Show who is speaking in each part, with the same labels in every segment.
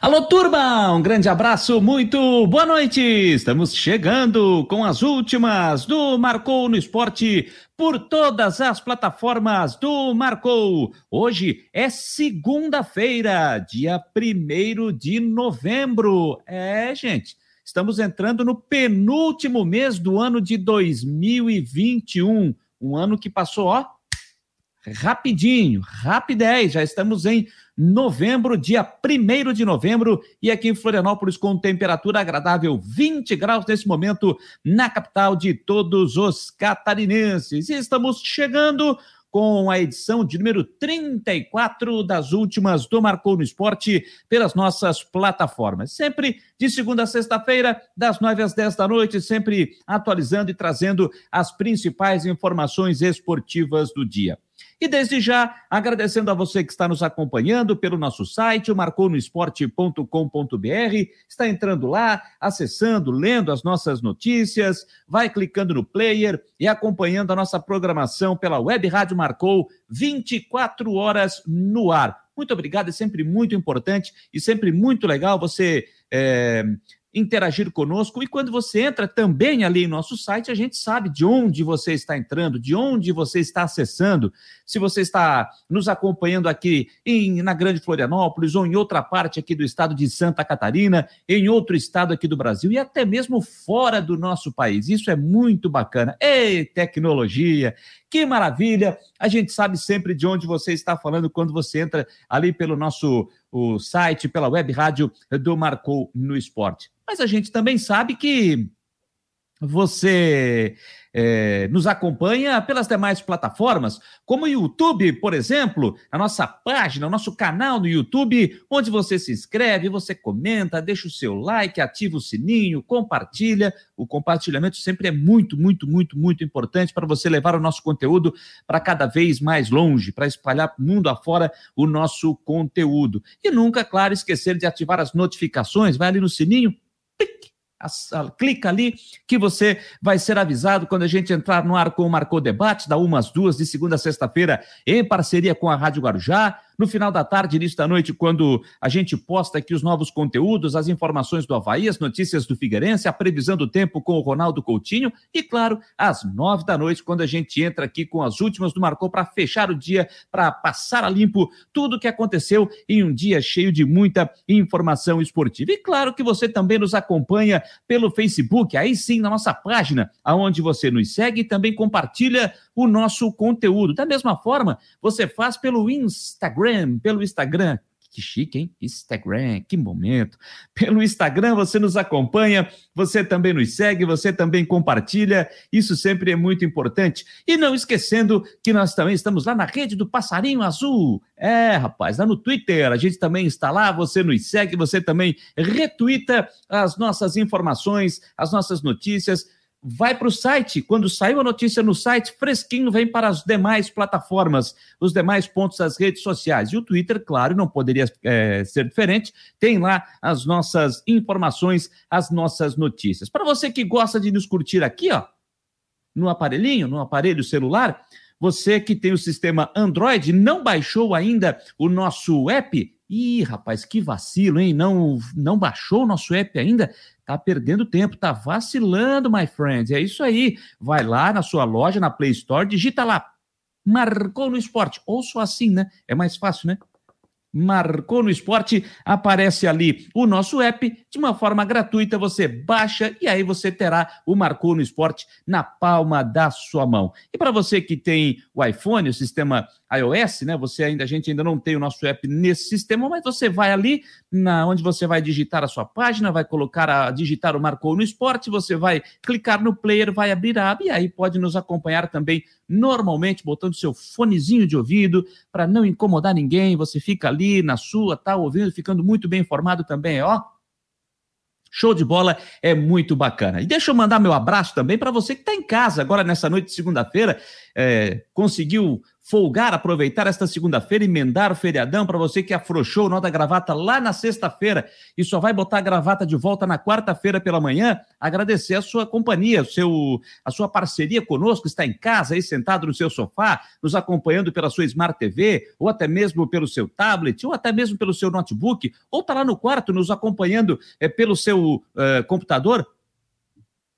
Speaker 1: Alô, turma! Um grande abraço, muito boa noite! Estamos chegando com as últimas do Marcou no Esporte por todas as plataformas do Marcou. Hoje é segunda-feira, dia 1 de novembro. É, gente, estamos entrando no penúltimo mês do ano de 2021. Um ano que passou, ó, rapidinho, rapidez, já estamos em novembro, dia 1 de novembro, e aqui em Florianópolis com temperatura agradável 20 graus nesse momento, na capital de todos os catarinenses. E estamos chegando com a edição de número 34 das últimas do Marcou no Esporte pelas nossas plataformas. Sempre de segunda a sexta-feira, das 9 às 10 da noite, sempre atualizando e trazendo as principais informações esportivas do dia. E desde já, agradecendo a você que está nos acompanhando pelo nosso site, o marconosport.com.br, está entrando lá, acessando, lendo as nossas notícias, vai clicando no player e acompanhando a nossa programação pela Web Rádio Marcou, 24 horas no ar. Muito obrigado, é sempre muito importante e sempre muito legal você é, interagir conosco. E quando você entra também ali em nosso site, a gente sabe de onde você está entrando, de onde você está acessando. Se você está nos acompanhando aqui em, na Grande Florianópolis ou em outra parte aqui do estado de Santa Catarina, em outro estado aqui do Brasil e até mesmo fora do nosso país. Isso é muito bacana. Ei, tecnologia! Que maravilha! A gente sabe sempre de onde você está falando quando você entra ali pelo nosso o site, pela web rádio do Marcou no Esporte. Mas a gente também sabe que você é, nos acompanha pelas demais plataformas, como o YouTube, por exemplo, a nossa página, o nosso canal no YouTube, onde você se inscreve, você comenta, deixa o seu like, ativa o sininho, compartilha. O compartilhamento sempre é muito, muito, muito, muito importante para você levar o nosso conteúdo para cada vez mais longe, para espalhar mundo afora o nosso conteúdo. E nunca, claro, esquecer de ativar as notificações, vai ali no sininho, clica ali que você vai ser avisado quando a gente entrar no ar com o Marcou Debate, da umas duas, de segunda a sexta-feira, em parceria com a Rádio Guarujá. No final da tarde, início da noite, quando a gente posta aqui os novos conteúdos, as informações do Havaí, as notícias do Figueirense, a previsão do tempo com o Ronaldo Coutinho e, claro, às nove da noite, quando a gente entra aqui com as últimas do Marcou para fechar o dia, para passar a limpo tudo o que aconteceu em um dia cheio de muita informação esportiva. E claro que você também nos acompanha pelo Facebook, aí sim, na nossa página, aonde você nos segue e também compartilha o nosso conteúdo. Da mesma forma, você faz pelo Instagram, pelo Instagram. Que chique, hein? Instagram, que momento. Pelo Instagram você nos acompanha, você também nos segue, você também compartilha. Isso sempre é muito importante. E não esquecendo que nós também estamos lá na rede do Passarinho Azul. É, rapaz, lá no Twitter, a gente também está lá, você nos segue, você também retuita as nossas informações, as nossas notícias vai para o site. Quando saiu a notícia no site, fresquinho vem para as demais plataformas, os demais pontos das redes sociais. E o Twitter, claro, não poderia é, ser diferente, tem lá as nossas informações, as nossas notícias. Para você que gosta de nos curtir aqui, ó, no aparelhinho, no aparelho celular, você que tem o sistema Android, não baixou ainda o nosso app? Ih, rapaz, que vacilo, hein? Não, não baixou o nosso app ainda? Tá perdendo tempo, tá vacilando, my friends. É isso aí. Vai lá na sua loja, na Play Store, digita lá. Marcou no esporte. Ou só assim, né? É mais fácil, né? Marcou no Esporte, aparece ali o nosso app, de uma forma gratuita, você baixa e aí você terá o Marcou no Esporte na palma da sua mão. E para você que tem o iPhone, o sistema iOS, né? Você ainda, a gente ainda não tem o nosso app nesse sistema, mas você vai ali na onde você vai digitar a sua página, vai colocar a digitar o Marcou no Esporte, você vai clicar no player, vai abrir a aba e aí pode nos acompanhar também normalmente botando seu fonezinho de ouvido para não incomodar ninguém, você fica ali na sua, tá ouvindo, ficando muito bem informado também, ó. Show de bola, é muito bacana. E deixa eu mandar meu abraço também para você que está em casa agora nessa noite de segunda-feira. É, conseguiu folgar, aproveitar esta segunda-feira, emendar o feriadão para você que afrouxou o nó da gravata lá na sexta-feira. E só vai botar a gravata de volta na quarta-feira pela manhã, agradecer a sua companhia, seu, a sua parceria conosco, está em casa aí sentado no seu sofá, nos acompanhando pela sua Smart TV, ou até mesmo pelo seu tablet, ou até mesmo pelo seu notebook, ou está lá no quarto nos acompanhando é, pelo seu é, computador,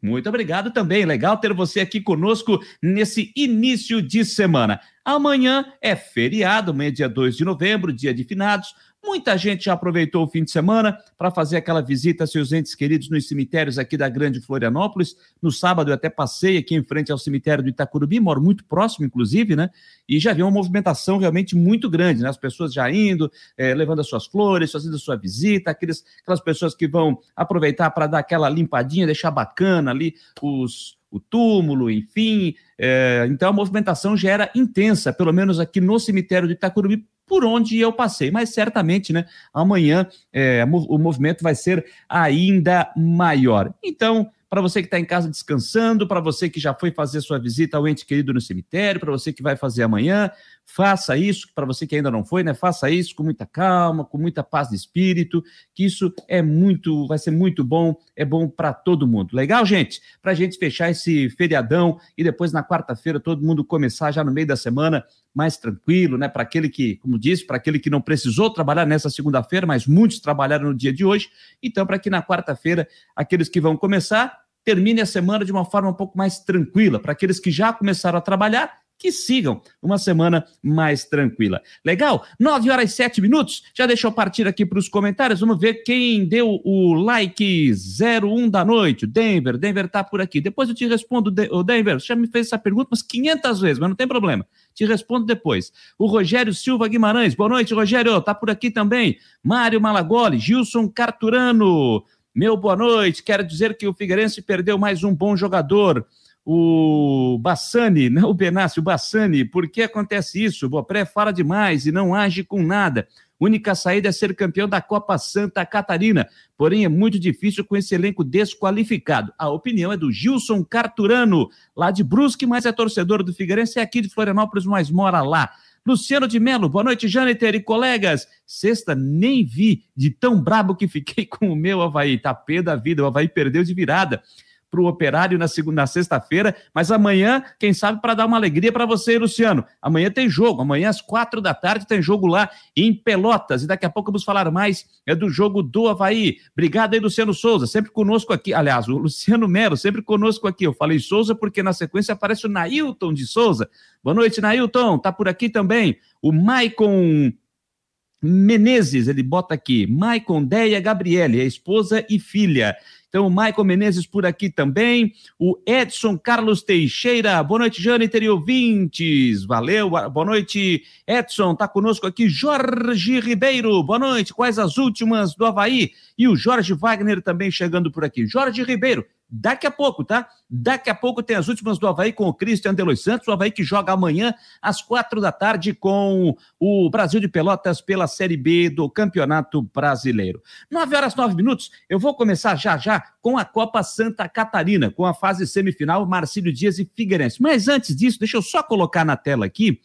Speaker 1: muito obrigado também. Legal ter você aqui conosco nesse início de semana. Amanhã é feriado, é dia 2 de novembro, dia de finados. Muita gente já aproveitou o fim de semana para fazer aquela visita a seus entes queridos nos cemitérios aqui da Grande Florianópolis. No sábado eu até passei aqui em frente ao cemitério do Itacurubi, moro muito próximo, inclusive, né? E já vi uma movimentação realmente muito grande, né? As pessoas já indo, é, levando as suas flores, fazendo a sua visita, aqueles, aquelas pessoas que vão aproveitar para dar aquela limpadinha, deixar bacana ali os, o túmulo, enfim. É, então a movimentação já era intensa, pelo menos aqui no cemitério de Itacurubi, por onde eu passei. Mas certamente, né, amanhã é, o movimento vai ser ainda maior. Então, para você que está em casa descansando, para você que já foi fazer sua visita ao ente querido no cemitério, para você que vai fazer amanhã, faça isso, para você que ainda não foi, né? Faça isso com muita calma, com muita paz de espírito, que isso é muito, vai ser muito bom, é bom para todo mundo. Legal, gente? Para a gente fechar esse feriadão e depois na quarta-feira todo mundo começar já no meio da semana mais tranquilo, né? Para aquele que, como disse, para aquele que não precisou trabalhar nessa segunda-feira, mas muitos trabalharam no dia de hoje. Então, para que na quarta-feira aqueles que vão começar termine a semana de uma forma um pouco mais tranquila. Para aqueles que já começaram a trabalhar, que sigam uma semana mais tranquila. Legal? 9 horas e 7 minutos. Já deixa eu partir aqui para os comentários. Vamos ver quem deu o like 01 da noite. Denver, Denver tá por aqui. Depois eu te respondo, o Denver. Você já me fez essa pergunta umas 500 vezes, mas não tem problema. Te respondo depois. O Rogério Silva Guimarães. Boa noite, Rogério. Tá por aqui também. Mário Malagoli, Gilson Carturano. Meu boa noite. Quero dizer que o Figueirense perdeu mais um bom jogador o Bassani, não o Benassi, o Bassani, por que acontece isso? O Bopré fala demais e não age com nada. Única saída é ser campeão da Copa Santa Catarina, porém é muito difícil com esse elenco desqualificado. A opinião é do Gilson Carturano, lá de Brusque, mas é torcedor do Figueirense, é aqui de Florianópolis, mas mora lá. Luciano de Melo, boa noite, Jâniter e colegas. Sexta, nem vi de tão brabo que fiquei com o meu Havaí. Tá pé da vida, o Havaí perdeu de virada para o Operário na segunda, sexta-feira, mas amanhã, quem sabe, para dar uma alegria para você, Luciano. Amanhã tem jogo, amanhã às quatro da tarde tem jogo lá em Pelotas, e daqui a pouco vamos falar mais é do jogo do Havaí. Obrigado aí, Luciano Souza, sempre conosco aqui. Aliás, o Luciano Melo, sempre conosco aqui. Eu falei Souza porque na sequência aparece o Nailton de Souza. Boa noite, Nailton, tá por aqui também. O Maicon Menezes, ele bota aqui, Maicon Deia Gabriele, a esposa e filha. Então, o Michael Menezes por aqui também. O Edson Carlos Teixeira. Boa noite, Jâniter e ouvintes. Valeu. Boa noite, Edson. Tá conosco aqui. Jorge Ribeiro. Boa noite. Quais as últimas do Havaí? E o Jorge Wagner também chegando por aqui. Jorge Ribeiro. Daqui a pouco, tá? Daqui a pouco tem as últimas do Havaí com o Christian Delois Santos, o Havaí que joga amanhã às quatro da tarde com o Brasil de Pelotas pela Série B do Campeonato Brasileiro. Nove horas, nove minutos, eu vou começar já já com a Copa Santa Catarina, com a fase semifinal Marcílio Dias e Figueirense. Mas antes disso, deixa eu só colocar na tela aqui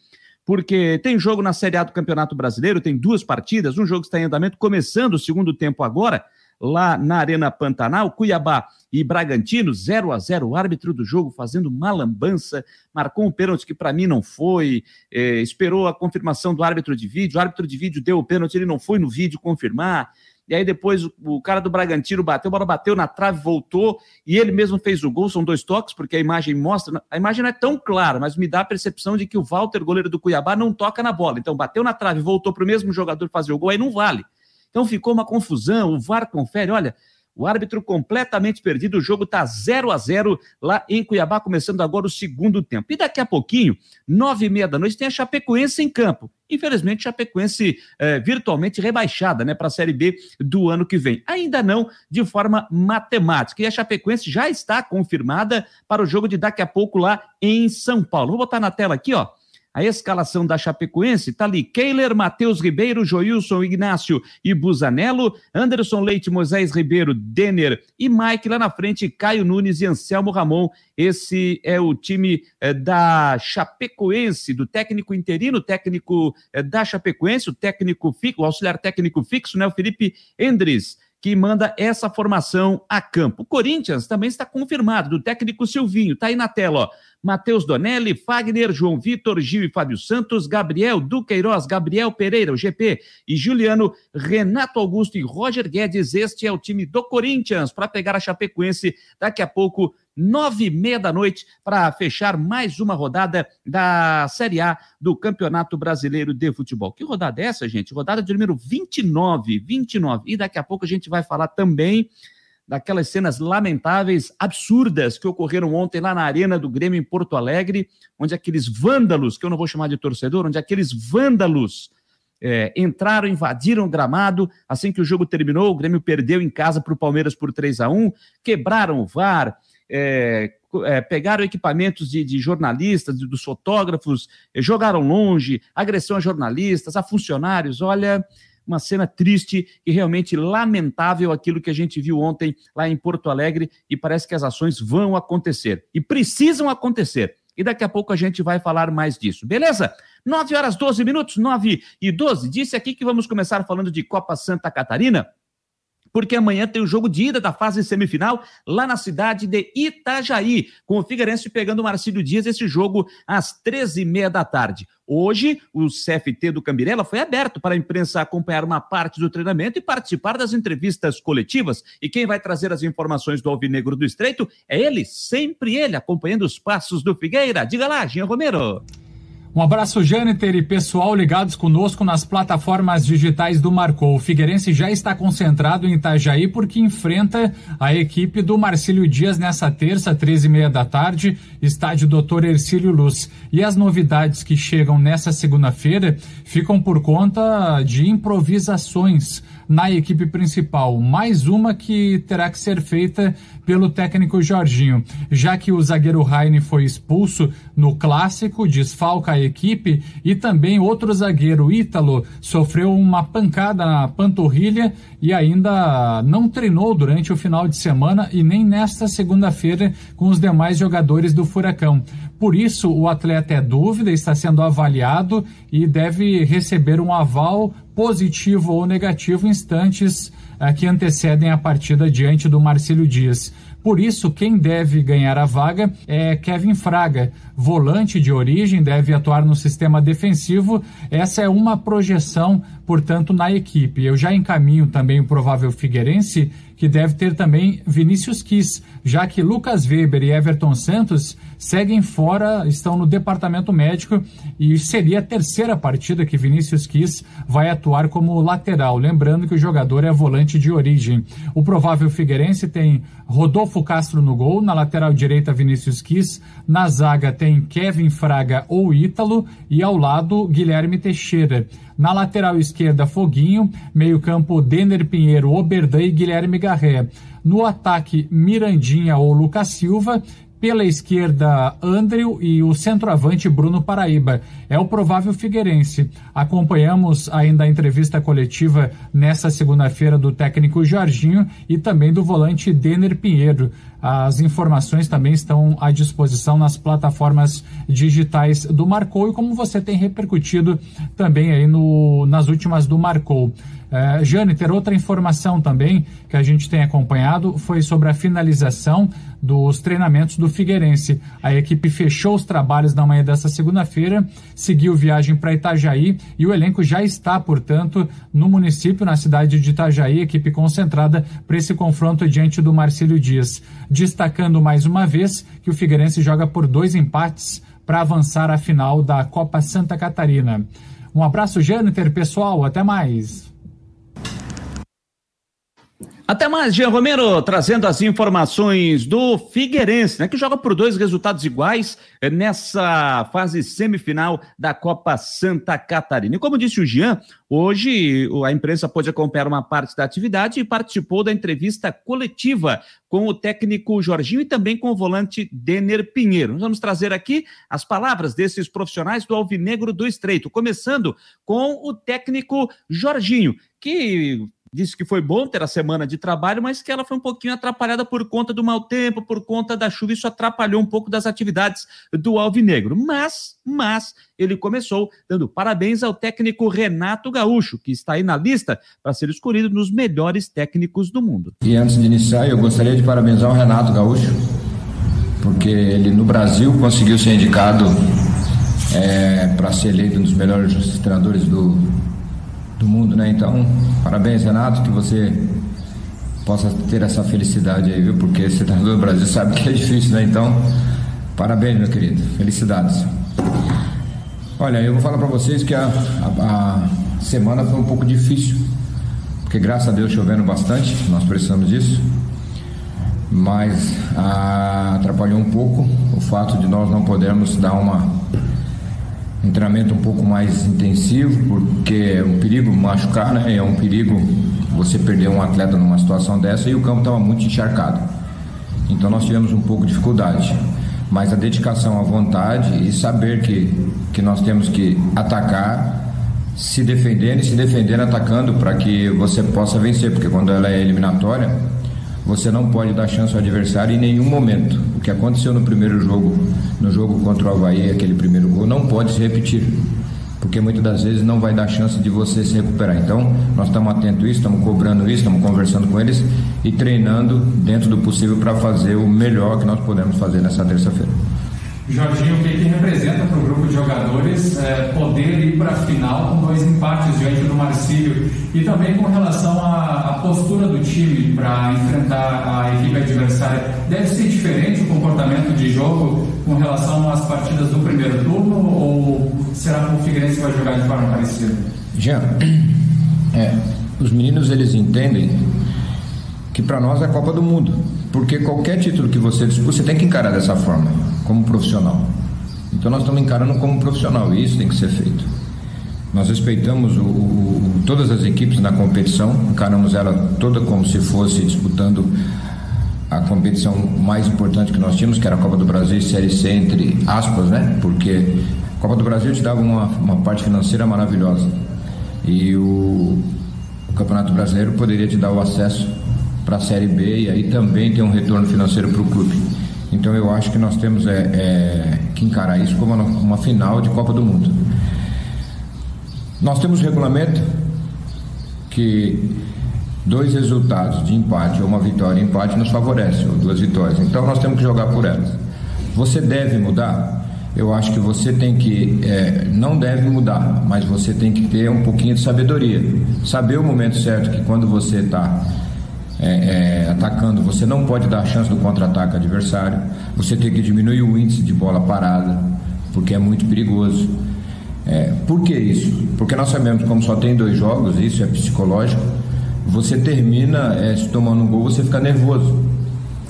Speaker 1: porque tem jogo na Série A do Campeonato Brasileiro, tem duas partidas, um jogo está em andamento, começando o segundo tempo agora, lá na Arena Pantanal, Cuiabá e Bragantino, 0 a 0 o árbitro do jogo fazendo uma lambança, marcou um pênalti que para mim não foi, é, esperou a confirmação do árbitro de vídeo, o árbitro de vídeo deu o pênalti, ele não foi no vídeo confirmar, e aí depois o, o, cara do Bragantino bateu, a bola bateu na trave, voltou, e ele mesmo fez o gol, são dois toques, porque a imagem mostra, a imagem não é tão clara, mas me dá a percepção de que o Walter, goleiro do Cuiabá, não toca na bola, então bateu na trave, voltou para o mesmo jogador fazer o gol, aí não vale. Então ficou uma confusão, o VAR confere, olha, o árbitro completamente perdido, o jogo está 0 a 0 lá em Cuiabá, começando agora o segundo tempo. E daqui a pouquinho, nove e meia da noite, tem a Chapecoense em campo. Infelizmente, Chapecoense é, virtualmente rebaixada né, para a Série B do ano que vem. Ainda não de forma matemática. E a Chapecoense já está confirmada para o jogo de daqui a pouco lá em São Paulo. Vou botar na tela aqui, ó a escalação da Chapecoense, tá ali. Keiler, Matheus Ribeiro, Joilson, Ignácio e Busanello, Anderson Leite, Moisés Ribeiro, Denner e Mike. Lá na frente, Caio Nunes e Anselmo Ramon. Esse é o time é, da Chapecoense, do técnico interino, técnico é, da Chapecoense, o técnico fixo, o auxiliar técnico fixo, né, o Felipe Endres que manda essa formação a campo. O Corinthians também está confirmado, do técnico Silvinho, está aí na tela, ó. Matheus Donelli, Fagner, João Vitor, Gil e Fábio Santos, Gabriel Duqueiroz, Gabriel Pereira, o GP, e Juliano, Renato Augusto e Roger Guedes. Este é o time do Corinthians para pegar a Chapecoense daqui a pouco nove e meia da noite, para fechar mais uma rodada da Série A do Campeonato Brasileiro de Futebol. Que rodada é essa, gente? Rodada de número 29, 29. E daqui a pouco a gente vai falar também daquelas cenas lamentáveis, absurdas que ocorreram ontem lá na Arena do Grêmio em Porto Alegre, onde aqueles vândalos, que eu não vou chamar de torcedor, onde aqueles vândalos é, entraram, invadiram o gramado. Assim que o jogo terminou, o Grêmio perdeu em casa para o Palmeiras por 3 a 1 quebraram o VAR, é, é, pegaram equipamentos de, de jornalistas, de, dos fotógrafos, é, jogaram longe, agressão a jornalistas, a funcionários. Olha, uma cena triste e realmente lamentável aquilo que a gente viu ontem lá em Porto Alegre e parece que as ações vão acontecer e precisam acontecer. E daqui a pouco a gente vai falar mais disso, beleza? 9 horas 12 minutos, 9 e 12. Disse aqui que vamos começar falando de Copa Santa Catarina porque amanhã tem o jogo de ida da fase semifinal lá na cidade de Itajaí, com o Figueirense pegando o Marcílio Dias, esse jogo às 13h30 da tarde. Hoje, o CFT do Cambirela foi aberto para a imprensa acompanhar uma parte do treinamento e participar das entrevistas coletivas. E quem vai trazer as informações do Alvinegro do Estreito é ele, sempre ele, acompanhando os passos do Figueira. Diga lá, Jean Romero.
Speaker 2: Um abraço, Jâniter e pessoal ligados conosco nas plataformas digitais do Marcou. O Figueirense já está concentrado em Itajaí porque enfrenta a equipe do Marcílio Dias nessa terça, 13 e meia da tarde, estádio Doutor Ercílio Luz. E as novidades que chegam nessa segunda-feira ficam por conta de improvisações na equipe principal. Mais uma que terá que ser feita pelo técnico Jorginho, já que o zagueiro Raine foi expulso no clássico, desfalca a equipe e também outro zagueiro, Ítalo, sofreu uma pancada na panturrilha e ainda não treinou durante o final de semana e nem nesta segunda-feira com os demais jogadores do Furacão. Por isso, o atleta é dúvida, está sendo avaliado e deve receber um aval positivo ou negativo instantes eh, que antecedem a partida diante do Marcílio Dias. Por isso, quem deve ganhar a vaga é Kevin Fraga, volante de origem, deve atuar no sistema defensivo. Essa é uma projeção, portanto, na equipe. Eu já encaminho também o provável Figueirense, que deve ter também Vinícius Kiss, já que Lucas Weber e Everton Santos seguem fora, estão no departamento médico e seria a terceira partida que Vinícius Kiss vai atuar como lateral. Lembrando que o jogador é volante de origem. O provável Figueirense tem Rodolfo Castro no gol, na lateral direita Vinícius Kiss, na zaga tem Kevin Fraga ou Ítalo e ao lado Guilherme Teixeira. Na lateral esquerda, Foguinho, meio-campo Denner Pinheiro, Oberdan e Guilherme Garré. No ataque, Mirandinha ou Lucas Silva pela esquerda, Andrew e o centroavante Bruno Paraíba. É o provável Figueirense. Acompanhamos ainda a entrevista coletiva nessa segunda-feira do técnico Jorginho e também do volante Denner Pinheiro. As informações também estão à disposição nas plataformas digitais do Marcou e como você tem repercutido também aí no, nas últimas do Marcou. Uh, Jane, ter outra informação também que a gente tem acompanhado foi sobre a finalização dos treinamentos do Figueirense. A equipe fechou os trabalhos na manhã dessa segunda-feira, seguiu viagem para Itajaí e o elenco já está, portanto, no município, na cidade de Itajaí, equipe concentrada para esse confronto diante do Marcílio Dias. Destacando mais uma vez que o Figueirense joga por dois empates para avançar à final da Copa Santa Catarina. Um abraço, Jâniter, pessoal, até mais.
Speaker 1: Até mais, Jean Romero, trazendo as informações do Figueirense, né, que joga por dois resultados iguais eh, nessa fase semifinal da Copa Santa Catarina. E como disse o Jean, hoje a imprensa pôde acompanhar uma parte da atividade e participou da entrevista coletiva com o técnico Jorginho e também com o volante Denner Pinheiro. Nós vamos trazer aqui as palavras desses profissionais do Alvinegro do Estreito, começando com o técnico Jorginho, que disse que foi bom ter a semana de trabalho, mas que ela foi um pouquinho atrapalhada por conta do mau tempo, por conta da chuva, isso atrapalhou um pouco das atividades do Alvinegro. Mas, mas, ele começou dando parabéns ao técnico Renato Gaúcho, que está aí na lista para ser escolhido nos melhores técnicos do mundo.
Speaker 3: E antes de iniciar, eu gostaria de parabenizar o Renato Gaúcho, porque ele no Brasil conseguiu ser indicado é, para ser eleito um dos melhores treinadores do, do mundo, né? Então, parabéns, Renato, que você possa ter essa felicidade aí, viu? Porque tá no Brasil sabe que é difícil, né? Então, parabéns, meu querido. Felicidades. Olha, eu vou falar para vocês que a, a, a, semana foi um pouco difícil, porque graças a Deus chovendo bastante, nós precisamos disso, mas a, atrapalhou um pouco o fato de nós não podermos dar uma um treinamento um pouco mais intensivo, porque é um perigo machucar, né? É um perigo você perder um atleta numa situação dessa e o campo estava muito encharcado. Então nós tivemos um pouco de dificuldade. Mas a dedicação, a vontade e saber que, que nós temos que atacar, se defendendo e se defendendo atacando para que você possa vencer, porque quando ela é eliminatória, você não pode dar chance ao adversário em nenhum momento. O que aconteceu no primeiro jogo, no jogo contra o Havaí, aquele primeiro gol, não pode se repetir. Porque muitas das vezes não vai dar chance de você se recuperar. Então, nós estamos atentos a isso, estamos cobrando isso, estamos conversando com eles e treinando dentro do possível para fazer o melhor que nós podemos fazer nessa terça-feira.
Speaker 2: Jorginho, o que, que representa para o grupo de jogadores é, poder ir para a final com dois empates diante do Marcílio e também com relação à, à postura do time para enfrentar a equipe adversária? Deve ser diferente o comportamento de jogo com relação às partidas do primeiro turno ou será que o Figueirense vai jogar de forma parecida?
Speaker 3: Jean, é, os meninos eles entendem que para nós é Copa do Mundo, porque qualquer título que você disputa, você tem que encarar dessa forma como profissional. Então nós estamos encarando como profissional e isso tem que ser feito. Nós respeitamos o, o, todas as equipes na competição, encaramos ela toda como se fosse disputando a competição mais importante que nós tínhamos, que era a Copa do Brasil e Série C, entre aspas, né? Porque a Copa do Brasil te dava uma, uma parte financeira maravilhosa e o, o Campeonato Brasileiro poderia te dar o acesso para a Série B e aí também tem um retorno financeiro para o clube. Então eu acho que nós temos é, é, que encarar isso como uma, uma final de Copa do Mundo. Nós temos regulamento que dois resultados de empate ou uma vitória e empate nos favorece, ou duas vitórias. Então nós temos que jogar por elas. Você deve mudar? Eu acho que você tem que, é, não deve mudar, mas você tem que ter um pouquinho de sabedoria. Saber o momento certo que quando você está é, é, atacando, você não pode dar chance do contra-ataque adversário, você tem que diminuir o índice de bola parada, porque é muito perigoso. É, por que isso? Porque nós sabemos como só tem dois jogos, isso é psicológico, você termina é, se tomando um gol, você fica nervoso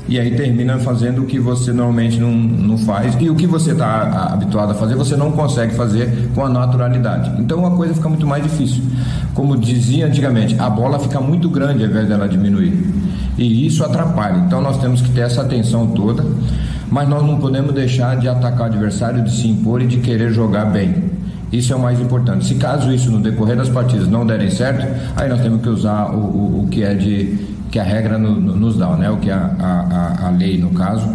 Speaker 3: e aí termina fazendo o que você normalmente não, não faz e o que você está habituado a fazer você não consegue fazer com a naturalidade. Então a coisa fica muito mais difícil. Como dizia antigamente, a bola fica muito grande ao invés dela diminuir e isso atrapalha. Então nós temos que ter essa atenção toda, mas nós não podemos deixar de atacar o adversário, de se impor e de querer jogar bem. Isso é o mais importante. Se caso isso no decorrer das partidas não derem certo, aí nós temos que usar o, o, o que é de que a regra no, no, nos dá, né? o que a, a, a lei, no caso,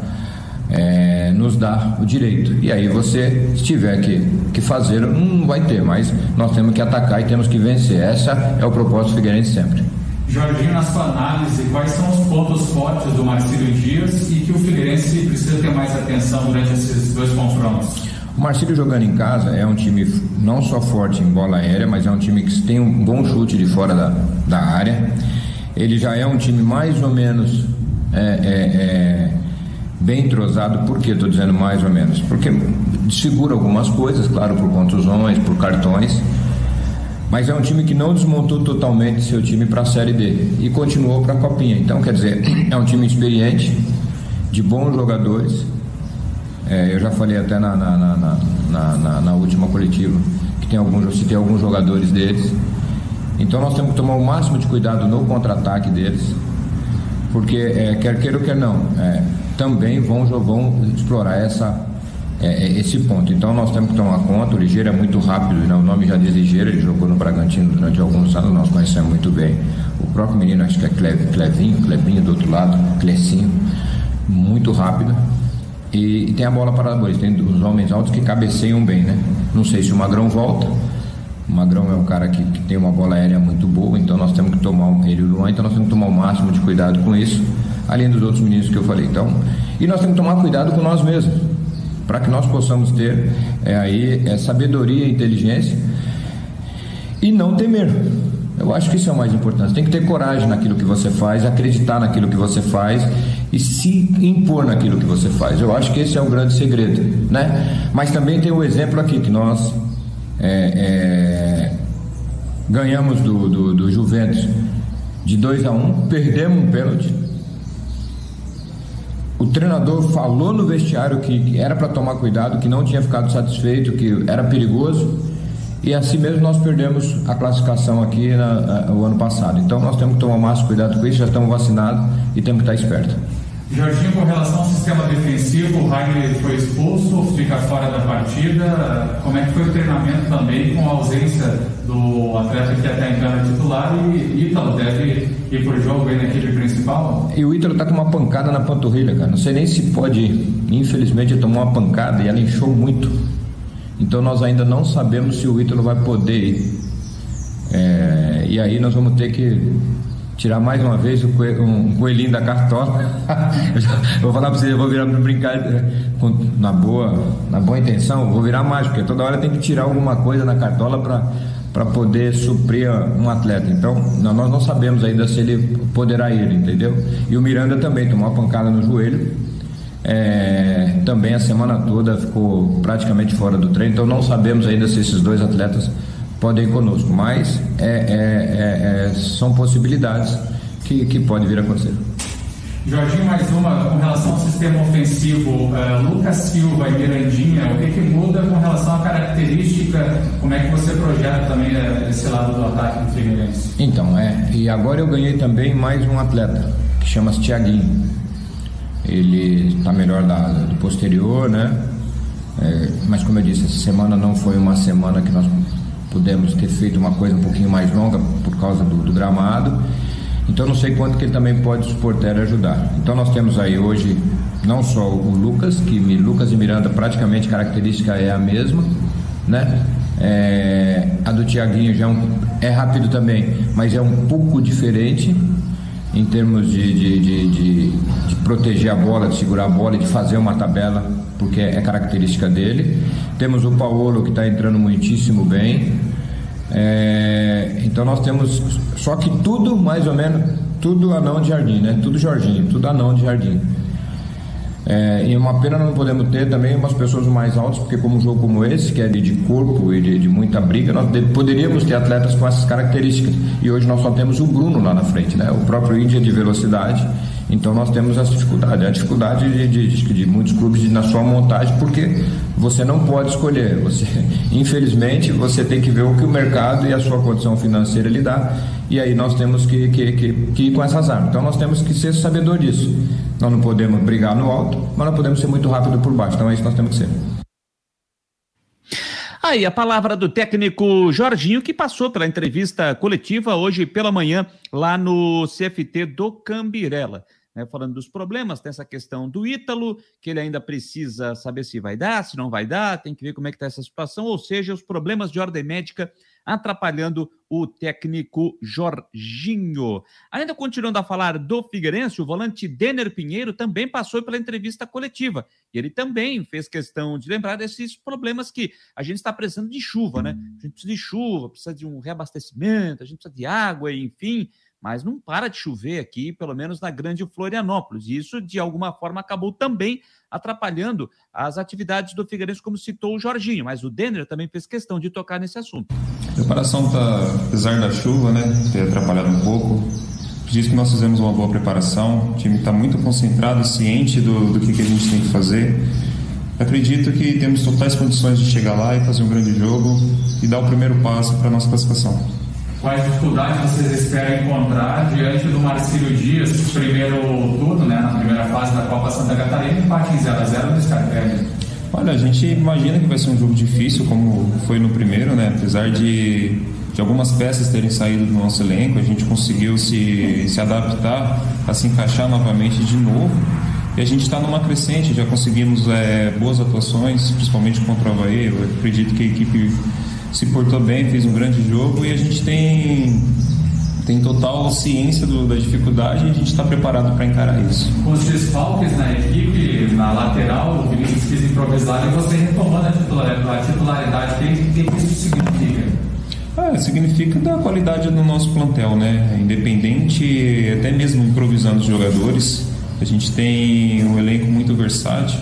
Speaker 3: é, nos dá o direito. E aí você, se tiver que, que fazer, não vai ter, mas nós temos que atacar e temos que vencer. Essa é o propósito Figueirense sempre.
Speaker 2: Jorginho, na sua análise, quais são os pontos fortes do Marcílio Dias e que o Figueirense precisa ter mais atenção durante esses dois confrontos?
Speaker 3: O Marcílio jogando em casa é um time não só forte em bola aérea, mas é um time que tem um bom chute de fora da, da área ele já é um time mais ou menos é, é, é, bem entrosado. Por que estou dizendo mais ou menos? Porque segura algumas coisas, claro, por contusões, por cartões, Mas é um time que não desmontou totalmente seu time para a Série D e continuou para a Copinha. Então, quer dizer, é um time experiente, de bons jogadores. É, eu já falei até na, na, na, na, última coletiva que tem alguns, se tem alguns jogadores deles. Então nós temos que tomar o máximo de cuidado no contra-ataque deles, porque é, quer queira ou quer não, é, também vão, vão explorar essa é, é, esse ponto. Então nós temos que tomar conta. O Ligeiro é muito rápido, né? o nome já diz Ligeiro, ele jogou no Bragantino durante alguns anos, nós conhecemos muito bem. O próprio menino, acho que é Clevinho, Clevinho do outro lado, Clecinho, muito rápido. E, e tem a bola para dois, tem os homens altos que cabeceiam bem, né? Não sei se o Magrão volta. O Magrão é um cara que, que tem uma bola aérea muito boa, então nós temos que tomar ele e o Luan, então nós temos que tomar o máximo de cuidado com isso, além dos outros meninos que eu falei. Então, e nós temos que tomar cuidado com nós mesmos para que nós possamos ter é, aí é, sabedoria e inteligência e não temer. Eu acho que isso é o mais importante. Tem que ter coragem naquilo que você faz, acreditar naquilo que você faz e se impor naquilo que você faz. Eu acho que esse é o grande segredo, né? Mas também tem o exemplo aqui que nós é, é, ganhamos do, do, do Juventus de 2 a 1 um, perdemos um pênalti o treinador falou no vestiário que era para tomar cuidado, que não tinha ficado satisfeito, que era perigoso. E assim mesmo nós perdemos a classificação aqui na, o ano passado. Então nós temos que tomar mais cuidado com isso, já estamos vacinados e temos que estar espertos.
Speaker 2: Jorginho, com relação ao sistema defensivo, o Rainer foi expulso, fica fora da partida. Como é que foi o treinamento também com a ausência do atleta que até então titular e Ítalo deve ir para o jogo aí na equipe principal?
Speaker 3: E o Ítalo tá com uma pancada na panturrilha, cara. Não sei nem se pode, infelizmente, tomou uma pancada e ela inchou muito. Então nós ainda não sabemos se o Ítalo vai poder ir. É, e aí nós vamos ter que tirar mais uma vez um coelhinho da cartola. vou falar para vocês, eu vou virar para brincar na boa, na boa intenção, vou virar mais, porque toda hora tem que tirar alguma coisa na cartola para para poder suprir um atleta. Então, nós não sabemos ainda se ele poderá ir, entendeu? E o Miranda também tomou uma pancada no joelho. É, também a semana toda ficou praticamente fora do treino, então não sabemos ainda se esses dois atletas podem ir conosco, mas é, é, é, é, são possibilidades que, que podem vir a acontecer.
Speaker 2: Jorginho, mais uma com relação ao sistema ofensivo. Uh, Lucas Silva e Mirandinha, o que, que, muda com relação à característica? Como é que você projeta também uh, esse lado do ataque do Figueirense?
Speaker 3: Então, é, e agora eu ganhei também mais um atleta, que chama-se Tiaguinho. Ele está melhor da, do posterior, né? É, mas como eu disse, essa semana não foi uma semana que nós pudemos ter feito uma coisa um pouquinho mais longa por causa do, do gramado. Então não sei quanto que ele também pode suportar e ajudar. Então nós temos aí hoje não só o Lucas, que Lucas e Miranda praticamente característica é a mesma, né? É, a do Tiaguinho já é, um, é, rápido também, mas é um pouco diferente em termos de, de, de, de, de proteger a bola, de segurar a bola e de fazer uma tabela, porque é característica dele. Temos o Paulo que está entrando muitíssimo bem. É, então nós temos só que tudo mais ou menos tudo anão de jardim, né? Tudo Jorginho, tudo anão de jardim. É, e uma pena não podemos ter também umas pessoas mais altas, porque como um jogo como esse, que é de, de corpo e de, de, muita briga, nós de, poderíamos ter atletas com essas características. E hoje nós só temos o Bruno lá na frente, né? O próprio Índia de velocidade. Então nós temos essa dificuldade, a dificuldade de, de, de muitos clubes na sua montagem, porque você não pode escolher. Você, infelizmente, você tem que ver o que o mercado e a sua condição financeira lhe dá. E aí nós temos que, que, que, que ir com essas armas. Então nós temos que ser sabedor disso. Nós não podemos brigar no alto, mas não podemos ser muito rápido por baixo. Então é isso que nós temos que ser.
Speaker 1: Aí a palavra do técnico Jorginho, que passou pela entrevista coletiva hoje pela manhã lá no CFT do Cambirela. Né, falando dos problemas, tem essa questão do Ítalo, que ele ainda precisa saber se vai dar, se não vai dar, tem que ver como é que está essa situação, ou seja, os problemas de ordem médica atrapalhando o técnico Jorginho. Ainda continuando a falar do Figueirense, o volante Denner Pinheiro também passou pela entrevista coletiva. E ele também fez questão de lembrar desses problemas que a gente está precisando de chuva, né? A gente precisa de chuva, precisa de um reabastecimento, a gente precisa de água, enfim mas não para de chover aqui, pelo menos na grande Florianópolis. E isso, de alguma forma, acabou também atrapalhando as atividades do Figueirense, como citou o Jorginho, mas o Denner também fez questão de tocar nesse assunto.
Speaker 4: A preparação está, apesar da chuva, né, ter atrapalhado um pouco, diz que nós fizemos uma boa preparação, o time está muito concentrado, ciente do, do que, que a gente tem que fazer. Acredito que temos totais condições de chegar lá e fazer um grande jogo e dar o primeiro passo para a nossa classificação.
Speaker 2: Quais dificuldades vocês esperam encontrar diante do Marcílio Dias, primeiro turno, né, na primeira fase da Copa Santa Catarina, empate em 0x0 no Scarpelli?
Speaker 4: Olha, a gente imagina que vai ser um jogo difícil, como foi no primeiro, né? Apesar de, de algumas peças terem saído do nosso elenco, a gente conseguiu se, se adaptar, a se encaixar novamente de novo. E a gente está numa crescente, já conseguimos é, boas atuações, principalmente contra o Havaí. Eu acredito que a equipe se portou bem, fez um grande jogo e a gente tem tem total ciência do, da dificuldade e a gente está preparado para encarar isso.
Speaker 2: Com os desfalques na equipe, na lateral, o Vinícius quis improvisar e você retomando a titularidade, a titularidade o que isso significa?
Speaker 4: Ah, significa da qualidade do nosso plantel, né? Independente, até mesmo improvisando os jogadores, a gente tem um elenco muito versátil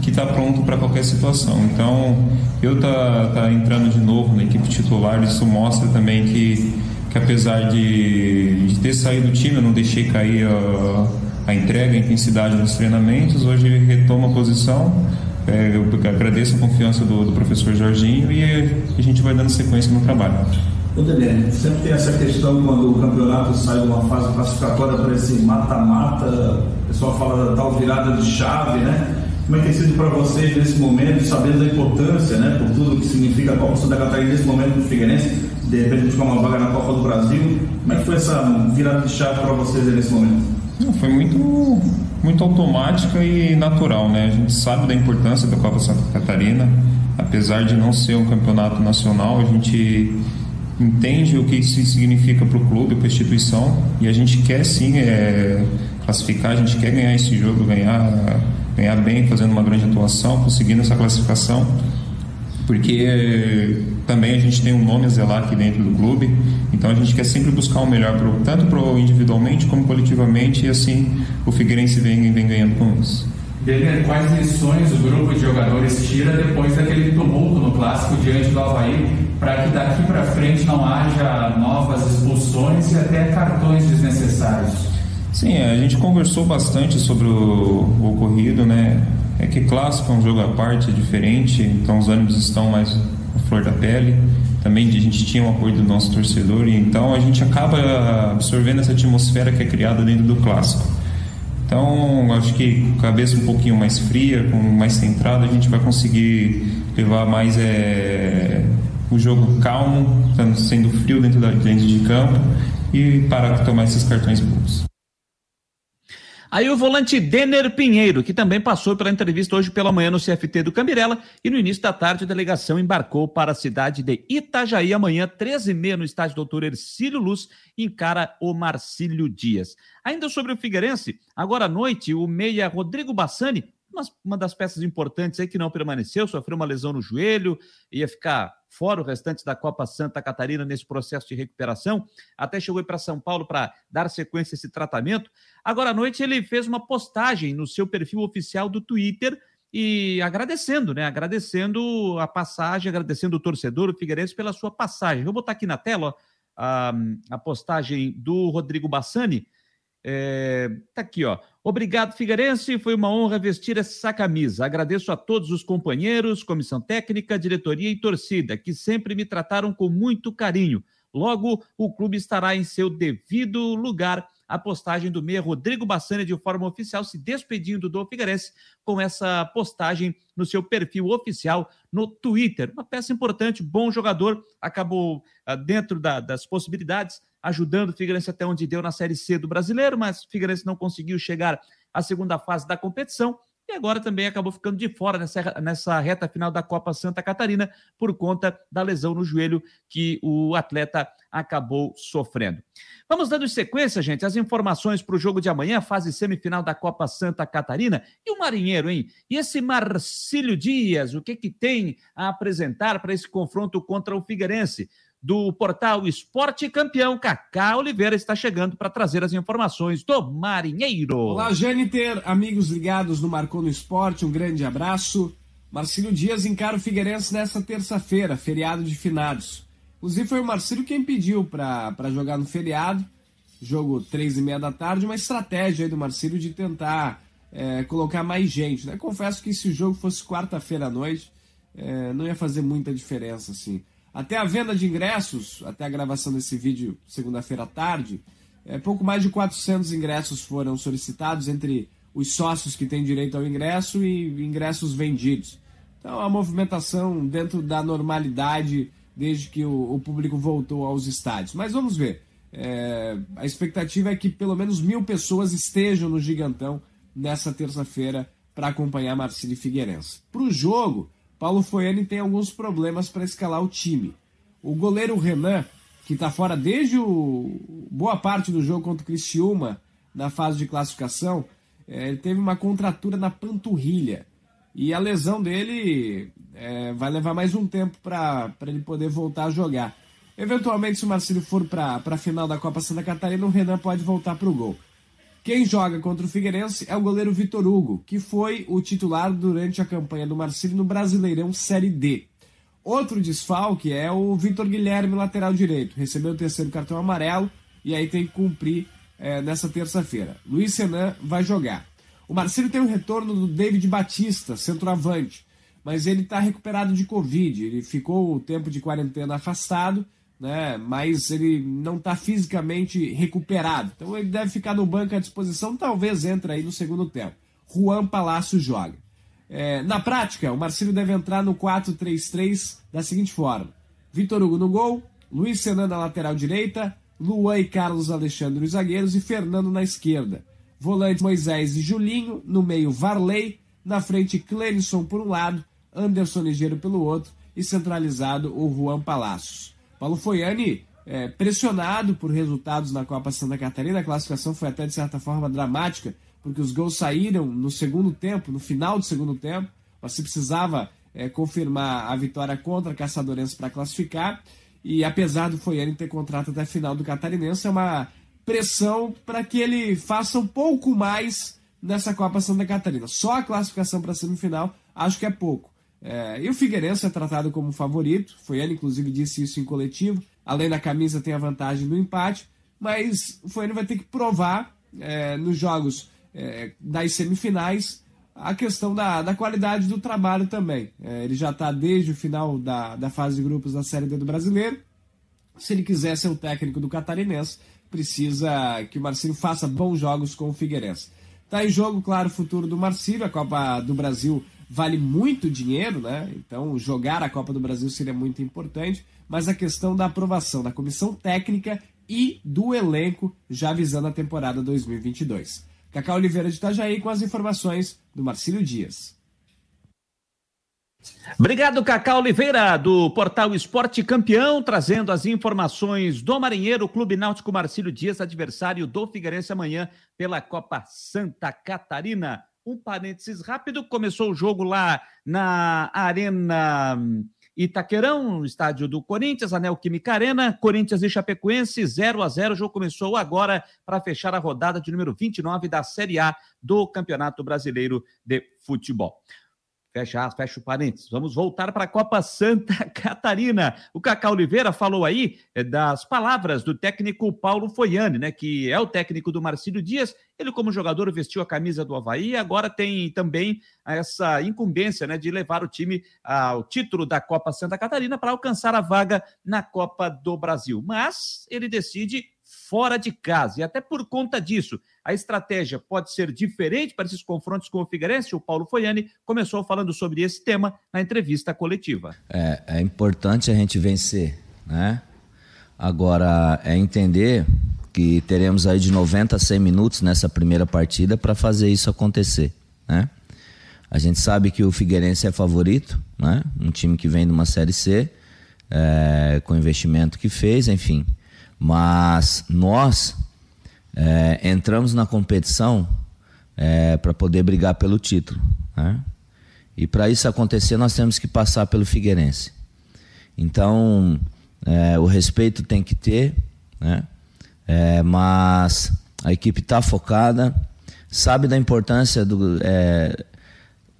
Speaker 4: que está pronto para qualquer situação. Então, eu tá, tá entrando de novo na equipe titular, isso mostra também que, que apesar de, de ter saído do time, eu não deixei cair a, a entrega, a intensidade dos treinamentos. Hoje retomo a posição. É, eu agradeço a confiança do, do professor Jorginho e a gente vai dando sequência no trabalho.
Speaker 5: Ô Daniel, sempre tem essa questão quando o campeonato sai de uma fase classificatória para esse mata-mata, pessoal fala da tal virada de chave, né? Como é que tem sido para vocês nesse momento, sabendo da importância, né, por tudo que significa a Copa Santa Catarina nesse momento do Figueirense, de repente buscar uma vaga na Copa do Brasil, como é que foi essa virada de chave para vocês nesse momento?
Speaker 4: Foi muito, muito automática e natural, né? A gente sabe da importância da Copa Santa Catarina, apesar de não ser um campeonato nacional, a gente entende o que isso significa para o clube, para a instituição, e a gente quer sim é, classificar, a gente quer ganhar esse jogo, ganhar, ganhar bem, fazendo uma grande atuação, conseguindo essa classificação, porque também a gente tem um nome a zelar aqui dentro do clube, então a gente quer sempre buscar o melhor, pro, tanto pro individualmente como coletivamente, e assim o Figueirense vem, vem ganhando com isso.
Speaker 2: Denner, quais lições o grupo de jogadores tira depois daquele tumulto no clássico diante do Havaí, para que daqui para frente não haja novas expulsões e até cartões desnecessários?
Speaker 4: Sim, a gente conversou bastante sobre o, o ocorrido, né? É que clássico é um jogo à parte, é diferente, então os ânimos estão mais à flor da pele. Também a gente tinha o apoio do nosso torcedor, e então a gente acaba absorvendo essa atmosfera que é criada dentro do clássico. Então, acho que cabeça um pouquinho mais fria, com mais centrada, a gente vai conseguir levar mais é, o jogo calmo, sendo frio dentro, da, dentro de campo e parar de tomar esses cartões bons.
Speaker 1: Aí o volante Denner Pinheiro, que também passou pela entrevista hoje pela manhã no CFT do Cambirela, e no início da tarde a delegação embarcou para a cidade de Itajaí, amanhã, 13h30, no estádio Doutor Ercílio Luz, encara o Marcílio Dias. Ainda sobre o Figueirense, agora à noite, o meia Rodrigo Bassani, uma, das peças importantes aí que não permaneceu, sofreu uma lesão no joelho, ia ficar fora o restante da Copa Santa Catarina nesse processo de recuperação, até chegou para São Paulo para dar sequência a esse tratamento. Agora à noite ele fez uma postagem no seu perfil oficial do Twitter e agradecendo, né? Agradecendo a passagem, agradecendo o torcedor, o Figueirense, pela sua passagem. Vou botar aqui na tela ó, a, a postagem do Rodrigo Bassani. É, tá aqui, ó. Obrigado, Figueirense. Foi uma honra vestir essa camisa. Agradeço a todos os companheiros, comissão técnica, diretoria e torcida, que sempre me trataram com muito carinho. Logo, o clube estará em seu devido lugar. A postagem do meia Rodrigo Bassani de forma oficial se despedindo do Figueirense com essa postagem no seu perfil oficial no Twitter. Uma peça importante, bom jogador, acabou ah, dentro da, das possibilidades ajudando o Figueirense até onde deu na Série C do Brasileiro, mas o Figueirense não conseguiu chegar à segunda fase da competição e agora também acabou ficando de fora nessa, nessa reta final da Copa Santa Catarina por conta da lesão no joelho que o atleta acabou sofrendo. Vamos dando sequência, gente, as informações para o jogo de amanhã, fase semifinal da Copa Santa Catarina. E o Marinheiro, hein? E esse Marcílio Dias, o que, que tem a apresentar para esse confronto contra o Figueirense? Do portal Esporte Campeão, Cacá Oliveira, está chegando para trazer as informações do Marinheiro.
Speaker 6: Olá, Jâniter, amigos ligados no Marcou no Esporte, um grande abraço. Marcílio Dias encara o Figueirense nesta terça-feira, feriado de finados. Inclusive foi o Marcelo quem pediu para jogar no feriado, jogo três e meia da tarde, uma estratégia aí do Marcelo de tentar é, colocar mais gente. Né? Confesso que se o jogo fosse quarta-feira à noite, é, não ia fazer muita diferença assim. Até a venda de ingressos, até a gravação desse vídeo segunda-feira à tarde, é, pouco mais de 400 ingressos foram solicitados entre os sócios que têm direito ao ingresso e ingressos vendidos. Então, a movimentação dentro da normalidade desde que o, o público voltou aos estádios. Mas vamos ver. É, a expectativa é que pelo menos mil pessoas estejam no Gigantão nessa terça-feira para acompanhar Marcílio Figueirense. Para o jogo, Paulo Foiani tem alguns problemas para escalar o time. O goleiro Renan, que está fora desde o, boa parte do jogo contra o Criciúma, na fase de classificação, é, ele teve uma contratura na panturrilha. E a lesão dele é, vai levar mais um tempo para ele poder voltar a jogar. Eventualmente, se o Marcílio for para a final da Copa Santa Catarina, o Renan pode voltar para o gol. Quem joga contra o Figueirense é o goleiro Vitor Hugo, que foi o titular durante a campanha do Marcílio no Brasileirão Série D. Outro desfalque é o Vitor Guilherme, lateral direito. Recebeu o terceiro cartão amarelo e aí tem que cumprir é, nessa terça-feira. Luiz Renan vai jogar. O Marcílio tem o retorno do David Batista, centroavante, mas ele está recuperado de Covid. Ele ficou o tempo de quarentena afastado né? Mas ele não está fisicamente recuperado. Então ele deve ficar no banco à disposição, talvez entre aí no segundo tempo. Juan Palácio joga. É, na prática, o Marcelo deve entrar no 4-3-3 da seguinte forma: Vitor Hugo no gol, Luiz Senan na lateral direita, Luan e Carlos Alexandre os zagueiros e Fernando na esquerda. Volante Moisés e Julinho, no meio Varley, na frente Clenison por um lado, Anderson Ligeiro pelo outro e centralizado o Juan Palácios. Paulo Foiani, é, pressionado por resultados na Copa Santa Catarina, a classificação foi até de certa forma dramática, porque os gols saíram no segundo tempo, no final do segundo tempo, mas se precisava é, confirmar a vitória contra a Caçadorense para classificar, e apesar do Foiani ter contrato até a final do Catarinense, é uma pressão para que ele faça um pouco mais nessa Copa Santa Catarina. Só a classificação para a semifinal acho que é pouco. É, e o Figueirense é tratado como favorito, foi ele inclusive disse isso em coletivo. Além da camisa, tem a vantagem do empate, mas o Foiane vai ter que provar é, nos jogos é, das semifinais a questão da, da qualidade do trabalho também. É, ele já está desde o final da, da fase de grupos da Série D do Brasileiro. Se ele quiser ser o técnico do Catarinense, precisa que o Marcílio faça bons jogos com o Figueirense. Está em jogo, claro, o futuro do Marcílio. A Copa do Brasil vale muito dinheiro, né? Então jogar a Copa do Brasil seria muito importante, mas a questão da aprovação da comissão técnica e do elenco já visando a temporada 2022. Cacau Oliveira de Itajaí com as informações do Marcílio Dias.
Speaker 1: Obrigado, Cacau Oliveira, do Portal Esporte Campeão, trazendo as informações do Marinheiro, Clube Náutico Marcílio Dias, adversário do Figueirense amanhã pela Copa Santa Catarina. Um parênteses rápido: começou o jogo lá na Arena Itaquerão, no estádio do Corinthians, Anel Química Arena, Corinthians e Chapecoense, 0 a 0 O jogo começou agora para fechar a rodada de número 29 da Série A do Campeonato Brasileiro de Futebol. Fecha, fecha o parênteses. Vamos voltar para a Copa Santa Catarina. O Cacau Oliveira falou aí é, das palavras do técnico Paulo Foiane, né? Que é o técnico do Marcílio Dias. Ele, como jogador, vestiu a camisa do Havaí e agora tem também essa incumbência né, de levar o time ao título da Copa Santa Catarina para alcançar a vaga na Copa do Brasil. Mas ele decide fora de casa. E até por conta disso, a estratégia pode ser diferente para esses confrontos com o Figueirense. O Paulo Foiani começou falando sobre esse tema na entrevista coletiva.
Speaker 7: É, é importante a gente vencer, né? Agora, é entender que teremos aí de 90 a 100 minutos nessa primeira partida para fazer isso acontecer, né? A gente sabe que o Figueirense é favorito, né? Um time que vem de uma Série C, é, com o investimento que fez, enfim. Mas nós é, entramos na competição é, para poder brigar pelo título. Né? E para isso acontecer, nós temos que passar pelo Figueirense. Então, é, o respeito tem que ter, né? É, mas a equipe está focada, sabe da importância do, é,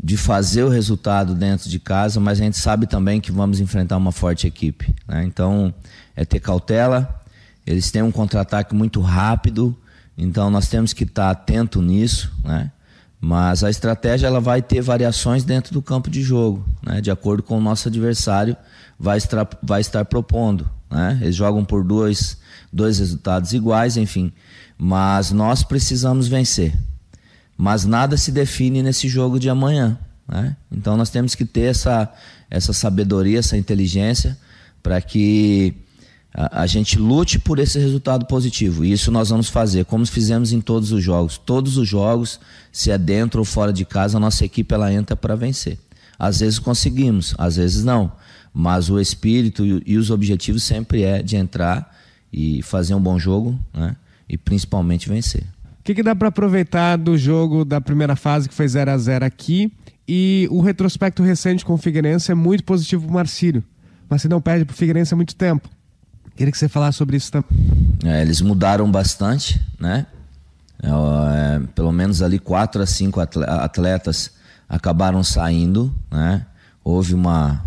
Speaker 7: de fazer o resultado dentro de casa, mas a gente sabe também que vamos enfrentar uma forte equipe. Né? Então, é ter cautela. Eles têm um contra-ataque muito rápido, então nós temos que estar atento nisso, né? Mas a estratégia ela vai ter variações dentro do campo de jogo, né? De acordo com o nosso adversário vai estar, vai estar propondo, né? Eles jogam por dois, dois resultados iguais, enfim. Mas nós precisamos vencer. Mas nada se define nesse jogo de amanhã. Né? Então nós temos que ter essa, essa sabedoria, essa inteligência para que a, gente lute por esse resultado positivo. E isso nós vamos fazer, como fizemos em todos os jogos. Todos os jogos, se é dentro ou fora de casa, a nossa equipe ela entra para vencer. Às vezes conseguimos, às vezes não. Mas o espírito e, os objetivos sempre é de entrar e fazer um bom jogo, né? E principalmente vencer.
Speaker 6: O que, que dá para aproveitar do jogo da primeira fase que foi 0 a 0 aqui e o retrospecto recente com o Figueirense é muito positivo para o Marcílio. Você não perde para o Figueirense há muito tempo. Queria que você falasse sobre isso também.
Speaker 7: É, eles mudaram bastante, né? É, é pelo menos ali quatro a cinco atletas acabaram saindo, né? Houve uma,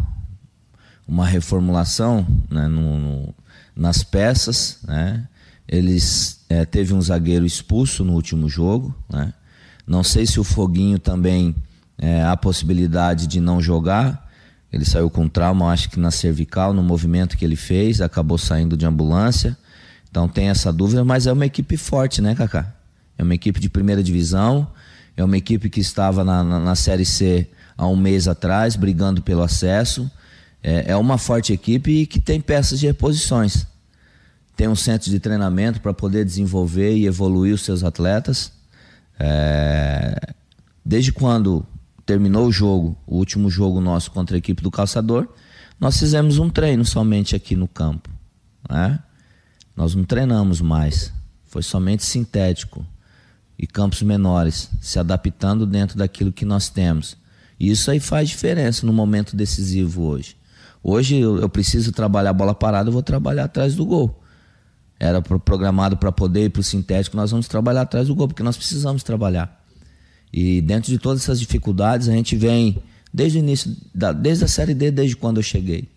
Speaker 7: uma reformulação né? no, no, nas peças, né? Eles é, teve um zagueiro expulso no último jogo, né? Não sei se o Foguinho também é, há possibilidade de não jogar. Ele saiu com trauma, acho que na cervical, no movimento que ele fez, acabou saindo de ambulância. Então tem essa dúvida, mas é uma equipe forte, né, Kaká? É uma equipe de primeira divisão, é uma equipe que estava na, na, na Série C há um mês atrás, brigando pelo acesso. É, é uma forte equipe e que tem peças de reposições tem um centro de treinamento para poder desenvolver e evoluir os seus atletas. É... Desde quando terminou o jogo, o último jogo nosso contra a equipe do Calçador, nós fizemos um treino somente aqui no campo. Né? Nós não treinamos mais, foi somente sintético e campos menores, se adaptando dentro daquilo que nós temos. E isso aí faz diferença no momento decisivo hoje. Hoje eu, eu preciso trabalhar a bola parada, eu vou trabalhar atrás do gol era programado para poder ir para o sintético, nós vamos trabalhar atrás do gol, porque nós precisamos trabalhar. E dentro de todas essas dificuldades, a gente vem desde o início, da, desde a Série D, desde quando eu cheguei.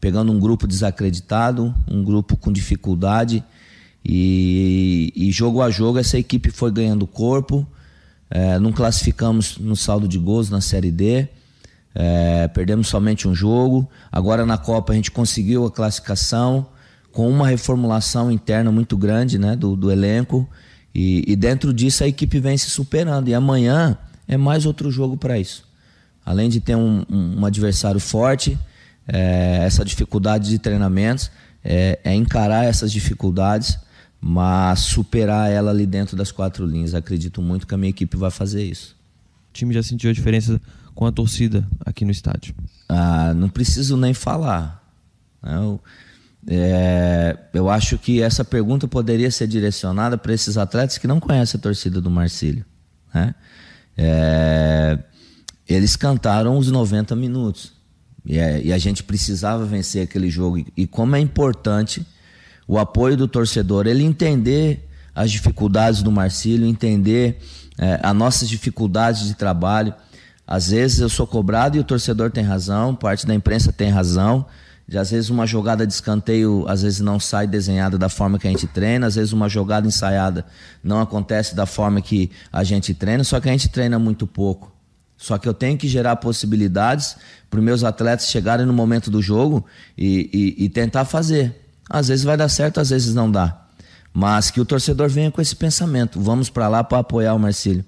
Speaker 7: Pegando um grupo desacreditado, um grupo com dificuldade, e, e jogo a jogo essa equipe foi ganhando corpo. É, não classificamos no saldo de gols na Série D, é, perdemos somente um jogo. Agora na Copa a gente conseguiu a classificação com uma reformulação interna muito grande né, do, do elenco. E, e, dentro disso a equipe vem se superando. E amanhã é mais outro jogo para isso. Além de ter um, um, um adversário forte, é, essa dificuldade de treinamentos, é, é, encarar essas dificuldades, mas superar ela ali dentro das quatro linhas. Acredito muito que a minha equipe vai fazer isso.
Speaker 8: O time já sentiu a diferença com a torcida aqui no estádio?
Speaker 7: Ah, não preciso nem falar. Eu, é, eu acho que essa pergunta poderia ser direcionada para esses atletas que não conhecem a torcida do Marcílio. Né? É, eles cantaram os 90 minutos. E, é, e, a gente precisava vencer aquele jogo. E, e, como é importante o apoio do torcedor, ele entender as dificuldades do Marcílio, entender é, as nossas dificuldades de trabalho. Às vezes eu sou cobrado e o torcedor tem razão, parte da imprensa tem razão. De, às vezes uma jogada de escanteio às vezes não sai desenhada da forma que a gente treina, às vezes uma jogada ensaiada não acontece da forma que a gente treina, só que a gente treina muito pouco. Só que eu tenho que gerar possibilidades para meus atletas chegarem no momento do jogo e, e, e tentar fazer. Às vezes vai dar certo, às vezes não dá. Mas que o torcedor venha com esse pensamento: vamos para lá para apoiar o Marcílio.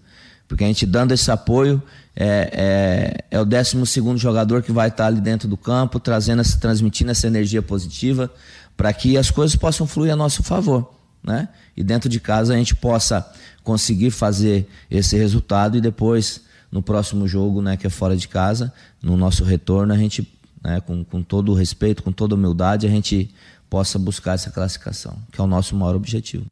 Speaker 7: Porque a gente dando esse apoio, é, é, é o 12 jogador que vai estar ali dentro do campo, trazendo, transmitindo essa energia positiva para que as coisas possam fluir a nosso favor. Né? E dentro de casa a gente possa conseguir fazer esse resultado e depois, no próximo jogo, né, que é fora de casa, no nosso retorno, a gente, né, com, com todo o respeito, com toda humildade, a gente possa buscar essa classificação, que é o nosso maior objetivo.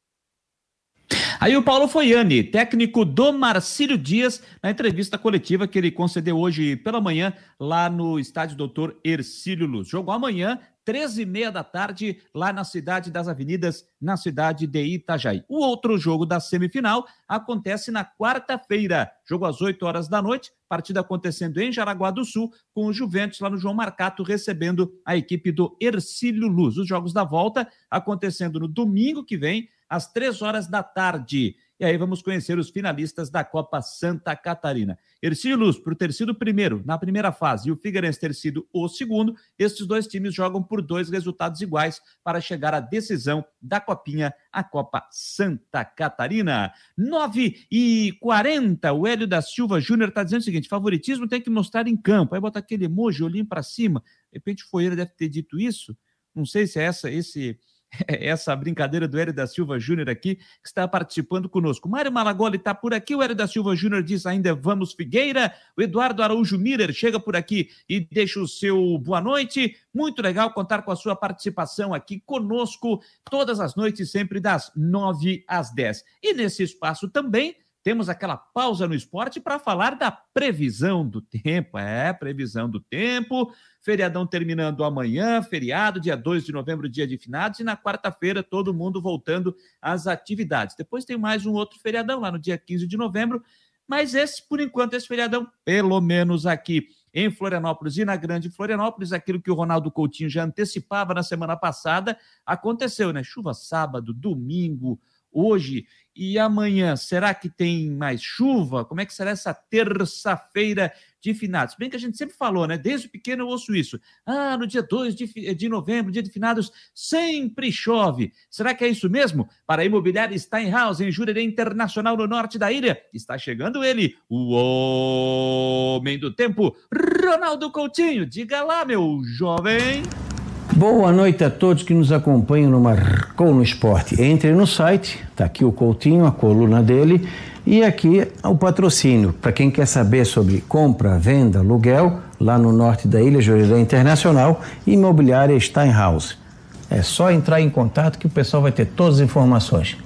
Speaker 1: Aí o Paulo Foiani, técnico do Marcílio Dias, na entrevista coletiva que ele concedeu hoje pela manhã lá no estádio Doutor Ercílio Luz. Jogo amanhã, 13 e meia da tarde, lá na cidade das avenidas, na cidade de Itajaí. O outro jogo da semifinal acontece na quarta-feira, jogo às 8 horas da noite, partida acontecendo em Jaraguá do Sul, com o Juventus lá no João Marcato recebendo a equipe do Ercílio Luz. Os jogos da volta acontecendo no domingo que vem, às três horas da tarde. E aí vamos conhecer os finalistas da Copa Santa Catarina. Ercílio Luz, por ter sido o primeiro na primeira fase e o Figueirense ter sido o segundo, estes dois times jogam por dois resultados iguais para chegar à decisão da Copinha, a Copa Santa Catarina. 9 e 40, o Hélio da Silva Júnior está dizendo o seguinte: favoritismo tem que mostrar em campo. Aí bota aquele emoji, olhinho para cima. De repente foi ele deve ter dito isso. Não sei se é essa, esse essa brincadeira do Hélio da Silva Júnior aqui, que está participando conosco. Mário Malagoli está por aqui, o Hélio da Silva Júnior diz ainda vamos Figueira, o Eduardo Araújo Miller chega por aqui e deixa o seu boa noite. Muito legal contar com a sua participação aqui conosco todas as noites, sempre das nove às dez. E nesse espaço também temos aquela pausa no esporte para falar da previsão do tempo. É, previsão do tempo. Feriadão terminando amanhã, feriado, dia 2 de novembro, dia de finados, e na quarta-feira todo mundo voltando às atividades. Depois tem mais um outro feriadão lá no dia 15 de novembro, mas esse, por enquanto, esse feriadão, pelo menos aqui em Florianópolis e na Grande Florianópolis, aquilo que o Ronaldo Coutinho já antecipava na semana passada, aconteceu, né? Chuva sábado, domingo, hoje e amanhã. Será que tem mais chuva? Como é que será essa terça-feira de finados? Bem que a gente sempre falou, né? Desde pequeno eu ouço isso. Ah, no dia 2 de, de novembro, dia de finados, sempre chove. Será que é isso mesmo? Para a imobiliária Steinhaus, em Jurerê Internacional, no norte da ilha, está chegando ele, o homem do tempo, Ronaldo Coutinho. Diga lá, meu jovem.
Speaker 9: Boa noite a todos que nos acompanham no Marcou no Esporte. Entre no site, está aqui o Coutinho, a coluna dele, e aqui o patrocínio. Para quem quer saber sobre compra, venda, aluguel, lá no norte da ilha, Jurerê Internacional, imobiliária Steinhaus. É só entrar em contato que o pessoal vai ter todas as informações.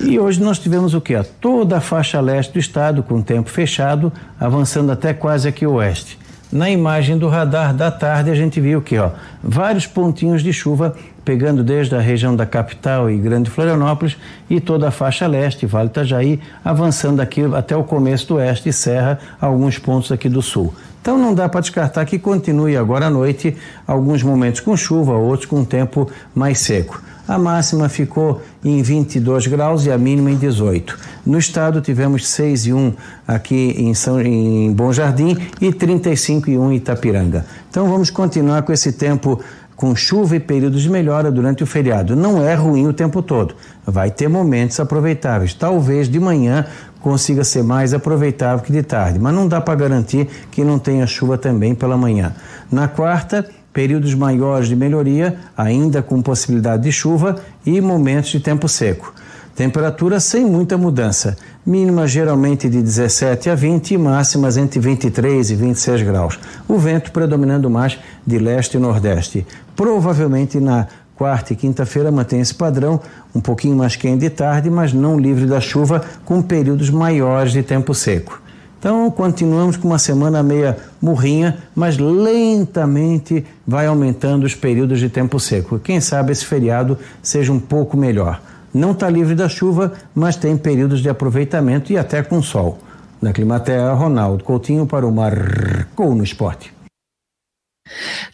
Speaker 9: E hoje nós tivemos o que? Toda a faixa leste do estado com o tempo fechado, avançando até quase aqui o oeste. Na imagem do radar da tarde a gente viu que, ó, vários pontinhos de chuva pegando desde a região da capital e Grande Florianópolis e toda a faixa leste, Vale Itajaí, avançando aqui até o começo do oeste e Serra, alguns pontos aqui do sul. Então não dá para descartar que continue agora à noite alguns momentos com chuva, outros com tempo mais seco. A máxima ficou em 22 graus e a mínima em 18. No estado tivemos 6 e 1 aqui em, São, em Bom Jardim e 35 e 1 em Itapiranga. Então vamos continuar com esse tempo com chuva e períodos de melhora durante o feriado. Não é ruim o tempo todo. Vai ter momentos aproveitáveis. Talvez de manhã consiga ser mais aproveitável que de tarde, mas não dá para garantir que não tenha chuva também pela manhã. Na quarta, períodos maiores de melhoria, ainda com possibilidade de chuva e momentos de tempo seco. Temperatura sem muita mudança, mínima geralmente de 17 a 20 e máximas entre 23 e 26 graus. O vento predominando mais de leste e nordeste. Provavelmente na quarta e quinta-feira mantém esse padrão, um pouquinho mais quente de tarde, mas não livre da chuva, com períodos maiores de tempo seco. Então, continuamos com uma semana meia murrinha, mas lentamente vai aumentando os períodos de tempo seco. Quem sabe esse feriado seja um pouco melhor. Não está livre da chuva, mas tem períodos de aproveitamento e até com sol. Na Climaterra, Ronaldo Coutinho para o Marcou no Esporte.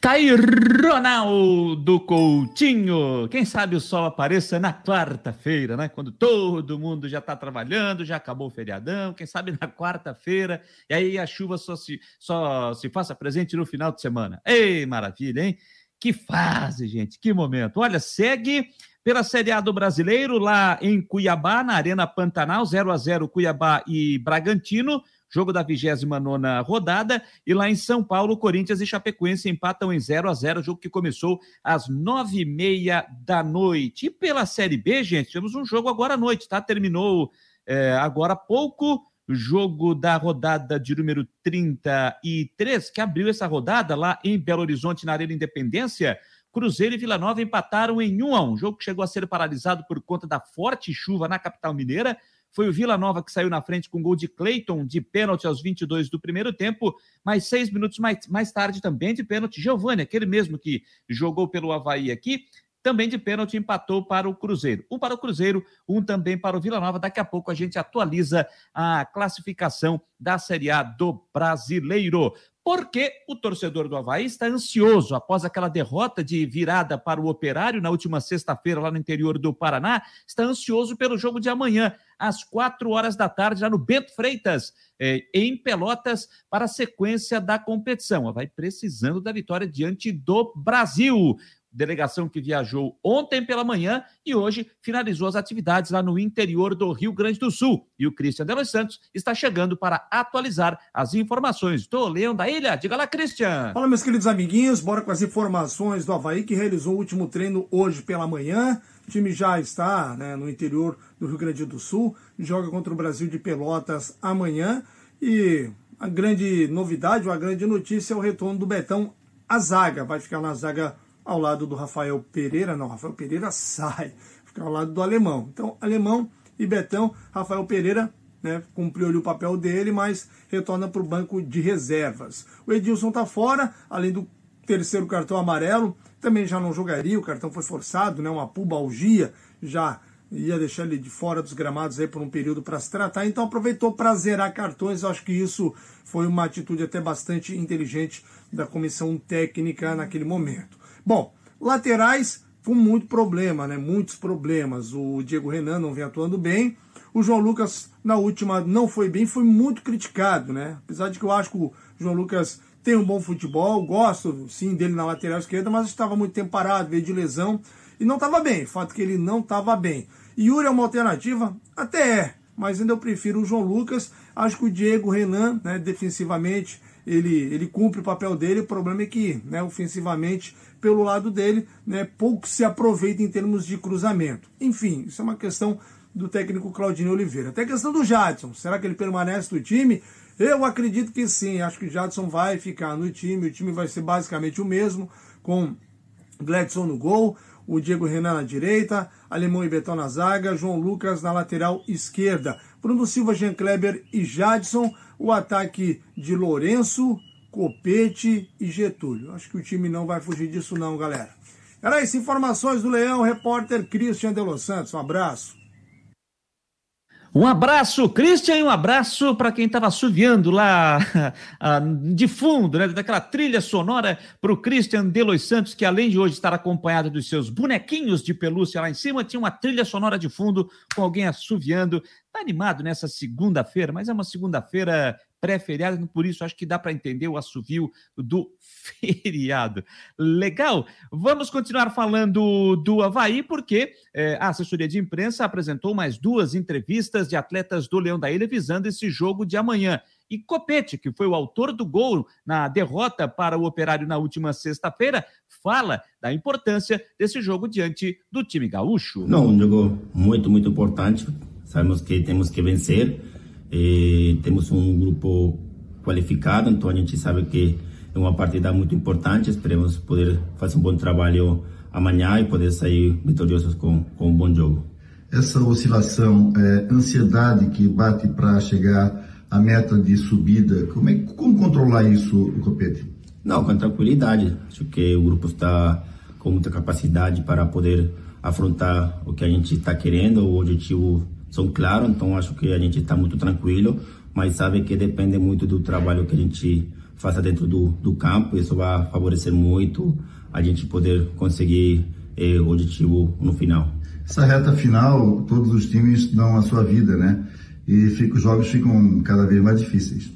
Speaker 1: Tá aí Ronaldo Coutinho. Quem sabe o sol apareça na quarta-feira, né? Quando todo mundo já tá trabalhando, já acabou o feriadão. Quem sabe na quarta-feira. E aí a chuva só se, só se faça presente no final de semana. Ei, maravilha, hein? Que fase, gente. Que momento. Olha, segue pela Série A do Brasileiro lá em Cuiabá, na Arena Pantanal, 0 a 0 Cuiabá e Bragantino jogo da 29 rodada. E lá em São Paulo, Corinthians e Chapecoense empatam em 0 a 0 jogo que começou às nove e meia da noite. E pela Série B, gente, temos um jogo agora à noite, tá? Terminou é, agora há pouco. Jogo da rodada de número 33, que abriu essa rodada lá em Belo Horizonte, na Arena Independência. Cruzeiro e Vila Nova empataram em 1 a 1 jogo que chegou a ser paralisado por conta da forte chuva na capital mineira foi o Vila Nova que saiu na frente com gol de Cleiton de pênalti aos 22 do primeiro tempo, mas seis minutos mais, mais tarde também de pênalti, Giovani, aquele mesmo que jogou pelo Havaí aqui, também de pênalti empatou para o Cruzeiro. Um para o Cruzeiro, um também para o Vila Nova. Daqui a pouco a gente atualiza a classificação da Série A do Brasileiro. Porque o torcedor do Havaí está ansioso após aquela derrota de virada para o Operário na última sexta-feira lá no interior do Paraná, está ansioso pelo jogo de amanhã, às quatro horas da tarde, lá no Bento Freitas, eh, em Pelotas, para a sequência da competição. O Havaí precisando da vitória diante do Brasil delegação que viajou ontem pela manhã e hoje finalizou as atividades lá no interior do Rio Grande do Sul. E o Cristian de Los Santos está chegando para atualizar as informações do Leão da Ilha. Diga lá, Cristian.
Speaker 10: Fala, meus queridos amiguinhos, bora com as informações do Havaí, que realizou o último treino hoje pela manhã. O time já está né, no interior do Rio Grande do Sul, joga contra o Brasil de Pelotas amanhã. E a grande novidade, a grande notícia é o retorno do Betão à zaga. Vai ficar na zaga ao lado do Rafael Pereira, não, Rafael Pereira sai, fica ao lado do Alemão. Então, Alemão e Betão, Rafael Pereira né, cumpriu o papel dele, mas retorna para o banco de reservas. O Edilson está fora, além do terceiro cartão amarelo, também já não jogaria, o cartão foi forçado, né, uma pubalgia, já ia deixar ele de fora dos gramados aí por um período para se tratar, então aproveitou para zerar cartões, acho que isso foi uma atitude até bastante inteligente da comissão técnica naquele momento. Bom, laterais com muito problema, né? Muitos problemas. O Diego Renan não vem atuando bem. O João Lucas, na última, não foi bem, foi muito criticado, né? Apesar de que eu acho que o João Lucas tem um bom futebol, gosto sim dele na lateral esquerda, mas estava muito tempo parado, veio de lesão e não estava bem. Fato que ele não estava bem. Yuri é uma alternativa? Até é, mas ainda eu prefiro o João Lucas. Acho que o Diego Renan, né, defensivamente, ele, ele cumpre o papel dele. O problema é que, né, ofensivamente, pelo lado dele, né, pouco se aproveita em termos de cruzamento. Enfim, isso é uma questão do técnico Claudinho Oliveira. Até a questão do Jadson, será que ele permanece no time? Eu acredito que sim, acho que o Jadson vai ficar no time, o time vai ser basicamente o mesmo, com Gladson no gol, o Diego Renan na direita, Alemão e Betão na zaga, João Lucas na lateral esquerda, Bruno Silva, Jean Kleber e Jadson, o ataque de Lourenço, Copete e Getúlio. Acho que o time não vai fugir disso não, galera. Era isso, informações do Leão, repórter Christian de Los Santos. Um abraço.
Speaker 1: Um abraço, Christian, e um abraço para quem estava assoviando lá ah, de fundo, né, daquela trilha sonora para o Christian de Los Santos, que além de hoje estar acompanhado dos seus bonequinhos de pelúcia lá em cima, tinha uma trilha sonora de fundo com alguém assoviando. Tá animado nessa segunda-feira, mas é uma segunda-feira pré-feriado, por isso acho que dá para entender o assovio do feriado. Legal? Vamos continuar falando do Havaí, porque é, a assessoria de imprensa apresentou mais duas entrevistas de atletas do Leão da Ilha visando esse jogo de amanhã. E Copete, que foi o autor do gol na derrota para o Operário na última sexta-feira, fala da importância desse jogo diante do time gaúcho.
Speaker 11: Não, um jogo muito, muito importante. Sabemos que temos que vencer e temos um grupo qualificado, então a gente sabe que é uma partida muito importante. Esperemos poder fazer um bom trabalho amanhã e poder sair vitoriosos com, com um bom jogo.
Speaker 12: Essa oscilação, é, ansiedade que bate para chegar à meta de subida, como, é, como controlar isso, Copete?
Speaker 11: Não, com tranquilidade. Acho que o grupo está com muita capacidade para poder afrontar o que a gente está querendo, o objetivo são claros, então acho que a gente está muito tranquilo, mas sabe que depende muito do trabalho que a gente faça dentro do, do campo, isso vai favorecer muito a gente poder conseguir eh, o objetivo no final.
Speaker 12: Essa reta final, todos os times dão a sua vida, né? E fica, os jogos ficam cada vez mais difíceis.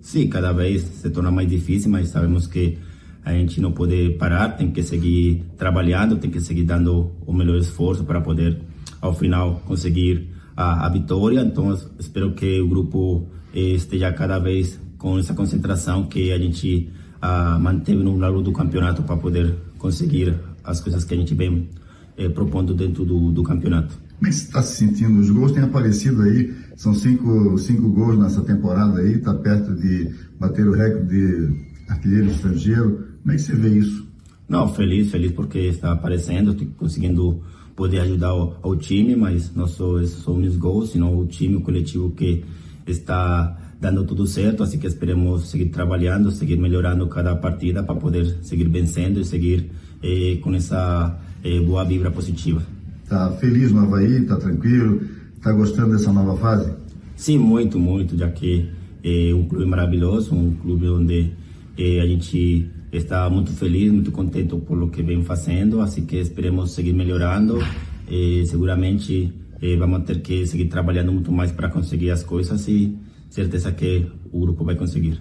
Speaker 11: Sim, cada vez se torna mais difícil, mas sabemos que a gente não pode parar, tem que seguir trabalhando, tem que seguir dando o melhor esforço para poder, ao final, conseguir a, a vitória. Então, espero que o grupo eh, esteja cada vez com essa concentração que a gente ah, manteve no longo do campeonato para poder conseguir as coisas que a gente vem eh, propondo dentro do, do campeonato.
Speaker 12: Como é que você está se sentindo? Os gols têm aparecido aí, são cinco, cinco gols nessa temporada aí, está perto de bater o recorde de artilheiro estrangeiro. Como é que você vê isso?
Speaker 11: Não, feliz, feliz porque está aparecendo, conseguindo poder ajudar o, time, mas não só somos gols, senão o time, o coletivo que está dando tudo certo, assim que esperemos seguir trabalhando, seguir melhorando cada partida para poder seguir vencendo e seguir eh, com essa eh, boa vibra positiva.
Speaker 12: Tá feliz no Havaí? Tá tranquilo? Tá gostando dessa nova fase?
Speaker 11: Sim, muito, muito, já que é um clube maravilhoso, um clube onde eh, a gente está muito feliz, muito contente por o que vem fazendo, assim que esperemos seguir melhorando. Eh, seguramente eh, vamos ter que seguir trabalhando muito mais para conseguir as coisas e certeza que o grupo vai conseguir.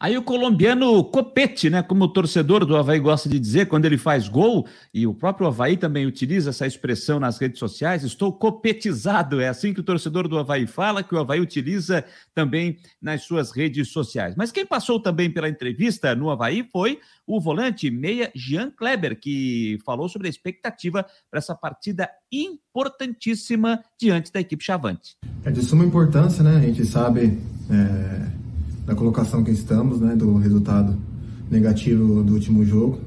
Speaker 1: Aí o colombiano Copete, né, como o torcedor do Havaí gosta de dizer, quando ele faz gol, e o próprio Havaí também utiliza essa expressão nas redes sociais, estou copetizado, é assim que o torcedor do Havaí fala, que o Havaí utiliza também nas suas redes sociais. Mas quem passou também pela entrevista no Havaí foi o volante meia Jean Kleber, que falou sobre a expectativa para essa partida importantíssima diante da equipe Chavante.
Speaker 13: É de suma importância, né? A gente sabe... É da colocação que estamos, né, do resultado negativo do último jogo.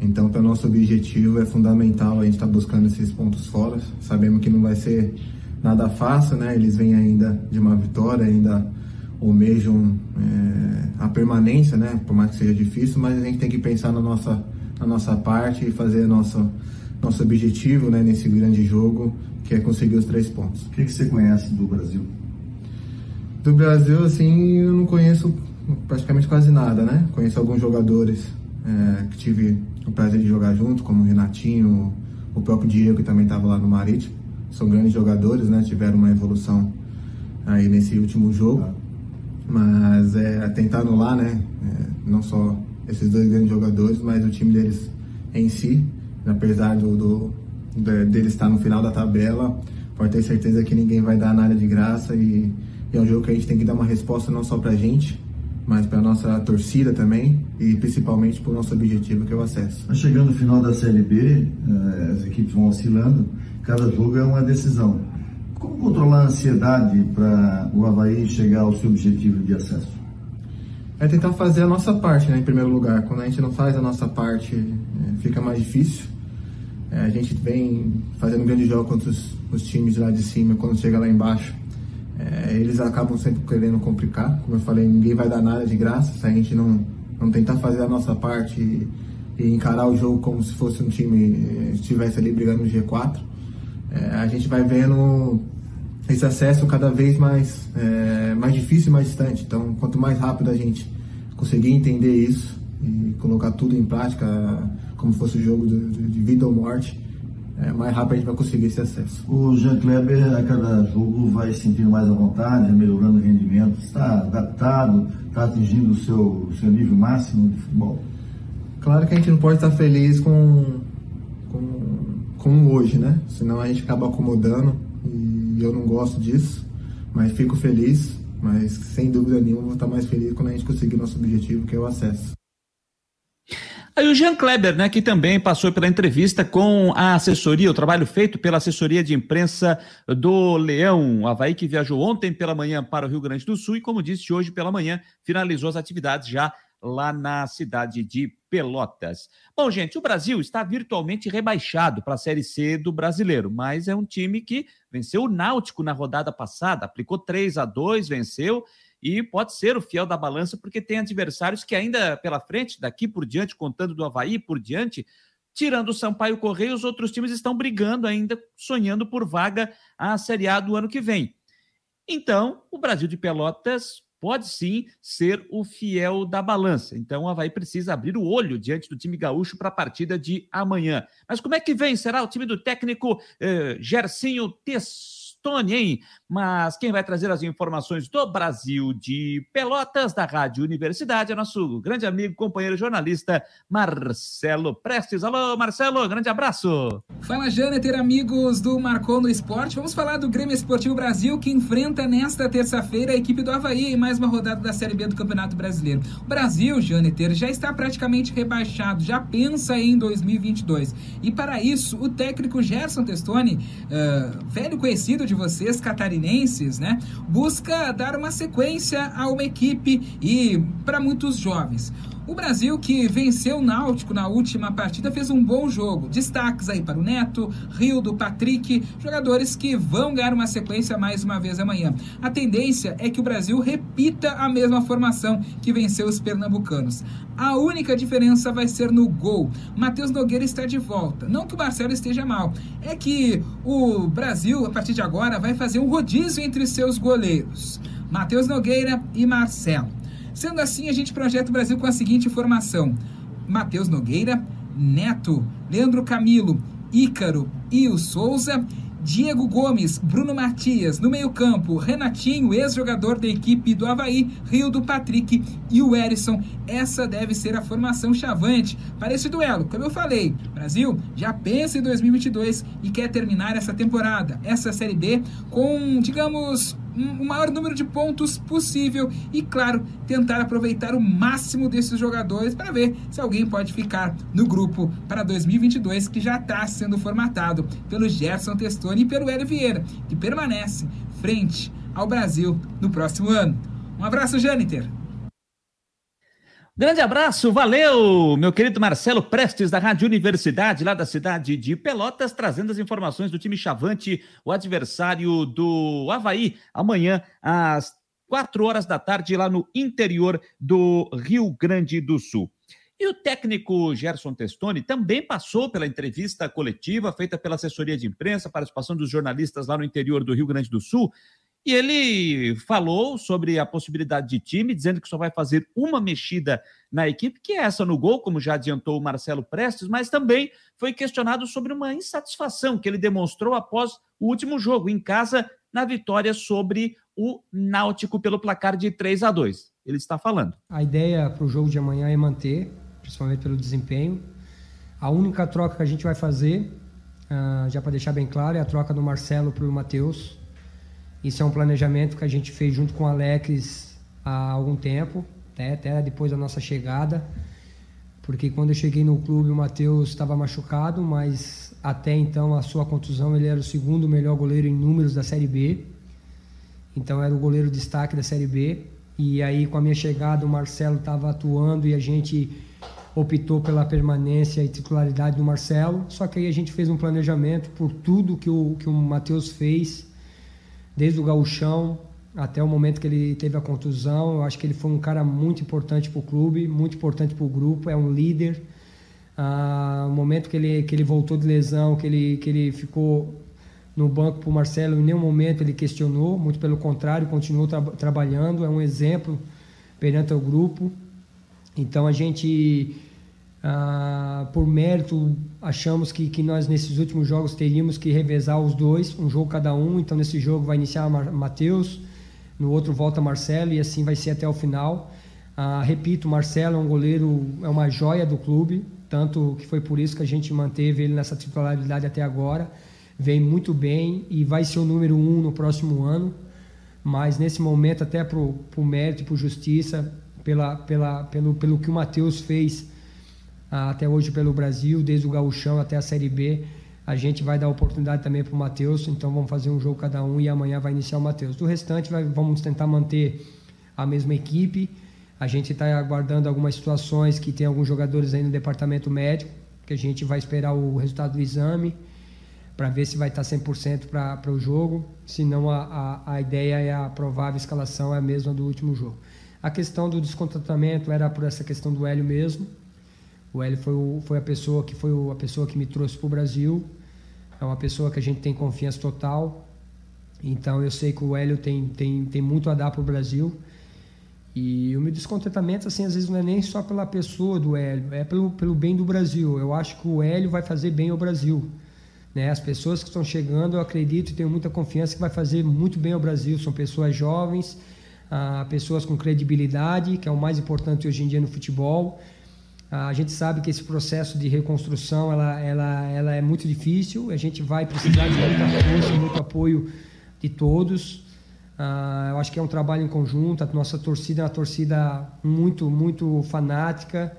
Speaker 13: Então, para nosso objetivo é fundamental a gente estar tá buscando esses pontos fora. Sabemos que não vai ser nada fácil, né? Eles vêm ainda de uma vitória, ainda almejam é, a permanência, né? Por mais que seja difícil, mas a gente tem que pensar na nossa, na nossa parte e fazer nosso, nosso objetivo, né? Nesse grande jogo, que é conseguir os três pontos.
Speaker 12: O que, que você conhece do Brasil?
Speaker 13: Do Brasil, assim, eu não conheço praticamente quase nada, né? Conheço alguns jogadores é, que tive o prazer de jogar junto, como o Renatinho, o próprio Diego, que também estava lá no Marítimo. São grandes jogadores, né? Tiveram uma evolução aí nesse último jogo. Mas é, tentar anular, né? É, não só esses dois grandes jogadores, mas o time deles em si, apesar do, do de, dele estar no final da tabela, pode ter certeza que ninguém vai dar nada de graça e e é um jogo que a gente tem que dar uma resposta não só pra gente, mas para nossa torcida também e principalmente para o nosso objetivo que é o acesso.
Speaker 12: Mas chegando no final da Série B, eh, as equipes vão oscilando, cada jogo é uma decisão. Como controlar a ansiedade para o Havaí chegar ao seu objetivo de acesso?
Speaker 13: É tentar fazer a nossa parte, né, em primeiro lugar. Quando a gente não faz a nossa parte, é, fica mais difícil. É, a gente vem fazendo um grande jogo contra os, os times lá de cima, quando chega lá embaixo é, eles acabam sempre querendo complicar. Como eu falei, ninguém vai dar nada de graça se a gente não, não tentar fazer a nossa parte e, e encarar o jogo como se fosse um time eh, estivesse ali brigando no G4. É, a gente vai vendo esse acesso cada vez mais, é, mais difícil e mais distante. Então, quanto mais rápido a gente conseguir entender isso e colocar tudo em prática, como fosse o jogo de, de vida ou morte, é, mais rápido a gente vai conseguir esse acesso.
Speaker 12: O Jean Kleber, a cada jogo, vai se sentindo mais à vontade, melhorando o rendimento, está adaptado, está atingindo o seu, o seu nível máximo de futebol?
Speaker 13: Claro que a gente não pode estar feliz com, com, com hoje, né? Senão a gente acaba acomodando e eu não gosto disso, mas fico feliz, mas sem dúvida nenhuma vou estar mais feliz quando a gente conseguir nosso objetivo, que é o acesso.
Speaker 1: Aí o Jean Kleber, né, que também passou pela entrevista com a assessoria, o trabalho feito pela assessoria de imprensa do Leão, Havaí, que viajou ontem pela manhã para o Rio Grande do Sul e, como disse, hoje pela manhã finalizou as atividades já lá na cidade de Pelotas. Bom, gente, o Brasil está virtualmente rebaixado para a Série C do brasileiro, mas é um time que venceu o Náutico na rodada passada, aplicou 3 a 2 venceu e pode ser o fiel da balança, porque tem adversários que ainda pela frente, daqui por diante, contando do Havaí por diante, tirando o Sampaio Correia, os outros times estão brigando ainda, sonhando por vaga à Série A do ano que vem. Então, o Brasil de Pelotas pode sim ser o fiel da balança. Então, o Havaí precisa abrir o olho diante do time gaúcho para a partida de amanhã. Mas como é que vem? Será o time do técnico eh, Gercinho Tess Stone, hein? Mas quem vai trazer as informações do Brasil de Pelotas, da Rádio Universidade, é nosso grande amigo, companheiro jornalista Marcelo Prestes. Alô, Marcelo, grande abraço.
Speaker 14: Fala, Jâneter, amigos do Marcou no Esporte. Vamos falar do Grêmio Esportivo Brasil, que enfrenta nesta terça-feira a equipe do Havaí em mais uma rodada da Série B do Campeonato Brasileiro. O Brasil, Jâneter, já está praticamente rebaixado, já pensa em 2022. E para isso, o técnico Gerson Testoni, uh, velho conhecido de vocês, catarinenses, né, busca dar uma sequência a uma equipe e para muitos jovens. O Brasil, que venceu o Náutico na última partida, fez um bom jogo. Destaques aí para o Neto, Rio do Patrick, jogadores que vão ganhar uma sequência mais uma vez amanhã. A tendência é que o Brasil repita a mesma formação que venceu os pernambucanos. A única diferença vai ser no gol. Matheus Nogueira está de volta. Não que o Marcelo esteja mal, é que o Brasil, a partir de agora, vai fazer um rodízio entre seus goleiros: Matheus Nogueira e Marcelo. Sendo assim, a gente projeta o Brasil com a seguinte formação: Matheus Nogueira, Neto, Leandro Camilo, Ícaro e o Souza Diego Gomes, Bruno Matias, no meio-campo, Renatinho, ex-jogador da equipe do Havaí, Rio do Patrick e o Erisson. Essa deve ser a formação chavante para esse duelo. Como eu falei, Brasil já pensa em 2022 e quer terminar essa temporada, essa Série B, com, digamos, o maior número de pontos possível e, claro, tentar aproveitar o máximo desses jogadores para ver se alguém pode ficar no grupo para 2022 que já está sendo formatado pelo Gerson Testoni e pelo Hélio Vieira, que permanece frente ao Brasil no próximo ano. Um abraço, Jâniter!
Speaker 1: Grande abraço, valeu, meu querido Marcelo Prestes, da Rádio Universidade, lá da cidade de Pelotas, trazendo as informações do time Chavante, o adversário do Havaí, amanhã às quatro horas da tarde, lá no interior do Rio Grande do Sul. E o técnico Gerson Testoni também passou pela entrevista coletiva feita pela assessoria de imprensa, participação dos jornalistas lá no interior do Rio Grande do Sul, e ele falou sobre a possibilidade de time, dizendo que só vai fazer uma mexida na equipe, que é essa no gol, como já adiantou o Marcelo Prestes, mas também foi questionado sobre uma insatisfação que ele demonstrou após o último jogo em casa, na vitória sobre o Náutico pelo placar de 3 a 2. Ele está falando.
Speaker 15: A ideia para o jogo de amanhã é manter, principalmente pelo desempenho. A única troca que a gente vai fazer, uh, já para deixar bem claro, é a troca do Marcelo para o Matheus isso é um planejamento que a gente fez junto com o Alex há algum tempo, né? até depois da nossa chegada, porque quando eu cheguei no clube o Matheus estava machucado, mas até então a sua contusão ele era o segundo melhor goleiro em números da Série B, então era o goleiro destaque da Série B. E aí com a minha chegada o Marcelo estava atuando e a gente optou pela permanência e titularidade do Marcelo. Só que aí a gente fez um planejamento por tudo que o, que o Matheus fez desde o gauchão até o momento que ele teve a contusão. Eu acho que ele foi um cara muito importante para o clube, muito importante para o grupo, é um líder. Ah, o momento que ele, que ele voltou de lesão, que ele, que ele ficou no banco para o Marcelo, em nenhum momento ele questionou, muito pelo contrário, continuou tra trabalhando, é um exemplo perante o grupo. Então a gente ah, por mérito, achamos que, que nós nesses últimos jogos teríamos que revezar os dois, um jogo cada um. Então, nesse jogo vai iniciar Matheus, no outro volta Marcelo, e assim vai ser até o final. Ah, repito, Marcelo é um goleiro, é uma joia do clube, tanto que foi por isso que a gente manteve ele nessa titularidade até agora. Vem muito bem e vai ser o número um no próximo ano. Mas nesse momento, até o mérito e por justiça, pela, pela, pelo, pelo que o Matheus fez até hoje pelo Brasil, desde o gauchão até a Série B. A gente vai dar oportunidade também para o Matheus, então vamos fazer um jogo cada um e amanhã vai iniciar o Matheus. Do restante, vai, vamos tentar manter a mesma equipe. A gente está aguardando algumas situações que tem alguns jogadores aí no departamento médico, que a gente vai esperar o resultado do exame para ver se vai estar 100% para o jogo. Senão, a, a, a ideia é a provável escalação é a mesma do último jogo. A questão do descontratamento era por essa questão do Hélio mesmo. O Hélio foi, o, foi a pessoa que foi a pessoa que me trouxe para o Brasil. É uma pessoa que a gente tem confiança total. Então eu sei que o Hélio tem, tem, tem muito a dar para o Brasil. E o meu descontentamento, assim, às vezes não é nem só pela pessoa do Hélio, é pelo, pelo bem do Brasil. Eu acho que o Hélio vai fazer bem ao Brasil. Né? As pessoas que estão chegando, eu acredito e tenho muita confiança que vai fazer muito bem ao Brasil. São pessoas jovens, ah, pessoas com credibilidade, que é o mais importante hoje em dia no futebol. A gente sabe que esse processo de reconstrução ela, ela, ela é muito difícil. A gente vai precisar de muita força, muito apoio de todos. Uh, eu acho que é um trabalho em conjunto. A nossa torcida é uma torcida muito, muito fanática.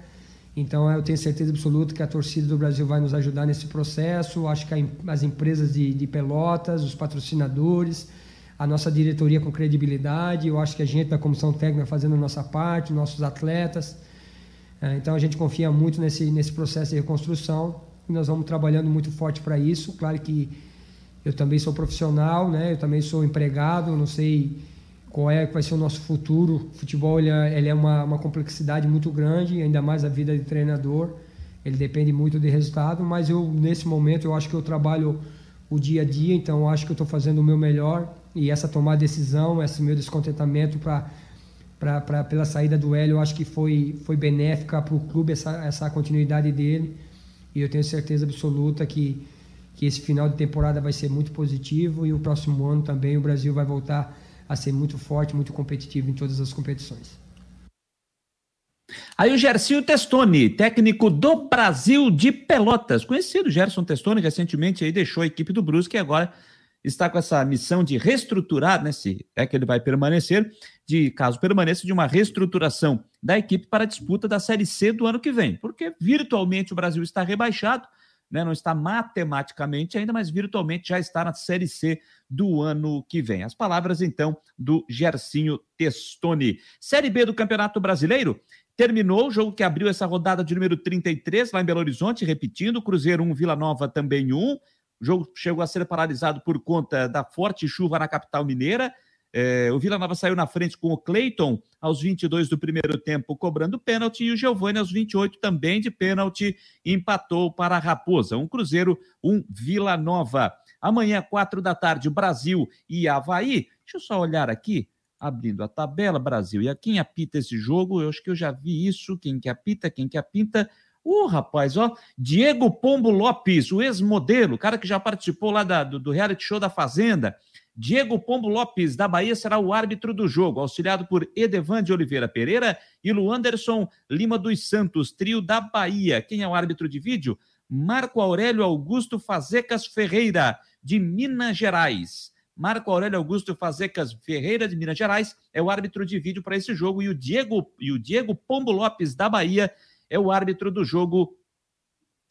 Speaker 15: Então eu tenho certeza absoluta que a torcida do Brasil vai nos ajudar nesse processo. Acho que as empresas de, de pelotas, os patrocinadores, a nossa diretoria com credibilidade. Eu acho que a gente da comissão técnica fazendo a nossa parte, nossos atletas. É, então a gente confia muito nesse, nesse processo de reconstrução e nós vamos trabalhando muito forte para isso. Claro que eu também sou profissional, né? eu também sou empregado, não sei qual é vai ser o nosso futuro. O futebol ele é, ele é uma, uma complexidade muito grande, ainda mais a vida de treinador. Ele depende muito de resultado, mas eu nesse momento eu acho que eu trabalho o dia a dia, então eu acho que eu estou fazendo o meu melhor e essa tomada de decisão, esse meu descontentamento para Pra, pra, pela saída do Hélio, eu acho que foi, foi benéfica para o clube essa, essa continuidade dele. E eu tenho certeza absoluta que, que esse final de temporada vai ser muito positivo e o próximo ano também o Brasil vai voltar a ser muito forte, muito competitivo em todas as competições.
Speaker 1: Aí o Gersinho Testoni, técnico do Brasil de Pelotas, conhecido Gerson Testoni, recentemente aí deixou a equipe do Brusque e agora está com essa missão de reestruturar, né, se é que ele vai permanecer, de caso permaneça, de uma reestruturação da equipe para a disputa da Série C do ano que vem, porque virtualmente o Brasil está rebaixado, né, não está matematicamente ainda, mas virtualmente já está na Série C do ano que vem. As palavras, então, do Gercinho Testoni. Série B do Campeonato Brasileiro. Terminou o jogo que abriu essa rodada de número 33 lá em Belo Horizonte, repetindo, Cruzeiro 1, Vila Nova também 1. O jogo chegou a ser paralisado por conta da forte chuva na capital mineira. É, o Vila Nova saiu na frente com o Cleiton aos 22 do primeiro tempo, cobrando pênalti, e o Giovani aos 28 também de pênalti, empatou para a Raposa. Um Cruzeiro, um Vila Nova. Amanhã, quatro da tarde, Brasil e Havaí. Deixa eu só olhar aqui, abrindo a tabela, Brasil. E a quem apita esse jogo? Eu acho que eu já vi isso. Quem que apita, quem que apita. Ô, rapaz, ó, Diego Pombo Lopes, o ex-modelo, cara que já participou lá da, do, do reality show da Fazenda. Diego Pombo Lopes, da Bahia, será o árbitro do jogo, auxiliado por Edevan de Oliveira Pereira e Luanderson Lima dos Santos, trio da Bahia. Quem é o árbitro de vídeo? Marco Aurélio Augusto Fazecas Ferreira, de Minas Gerais. Marco Aurélio Augusto Fazecas Ferreira, de Minas Gerais, é o árbitro de vídeo para esse jogo, e o Diego, e o Diego Pombo Lopes, da Bahia, é o árbitro do jogo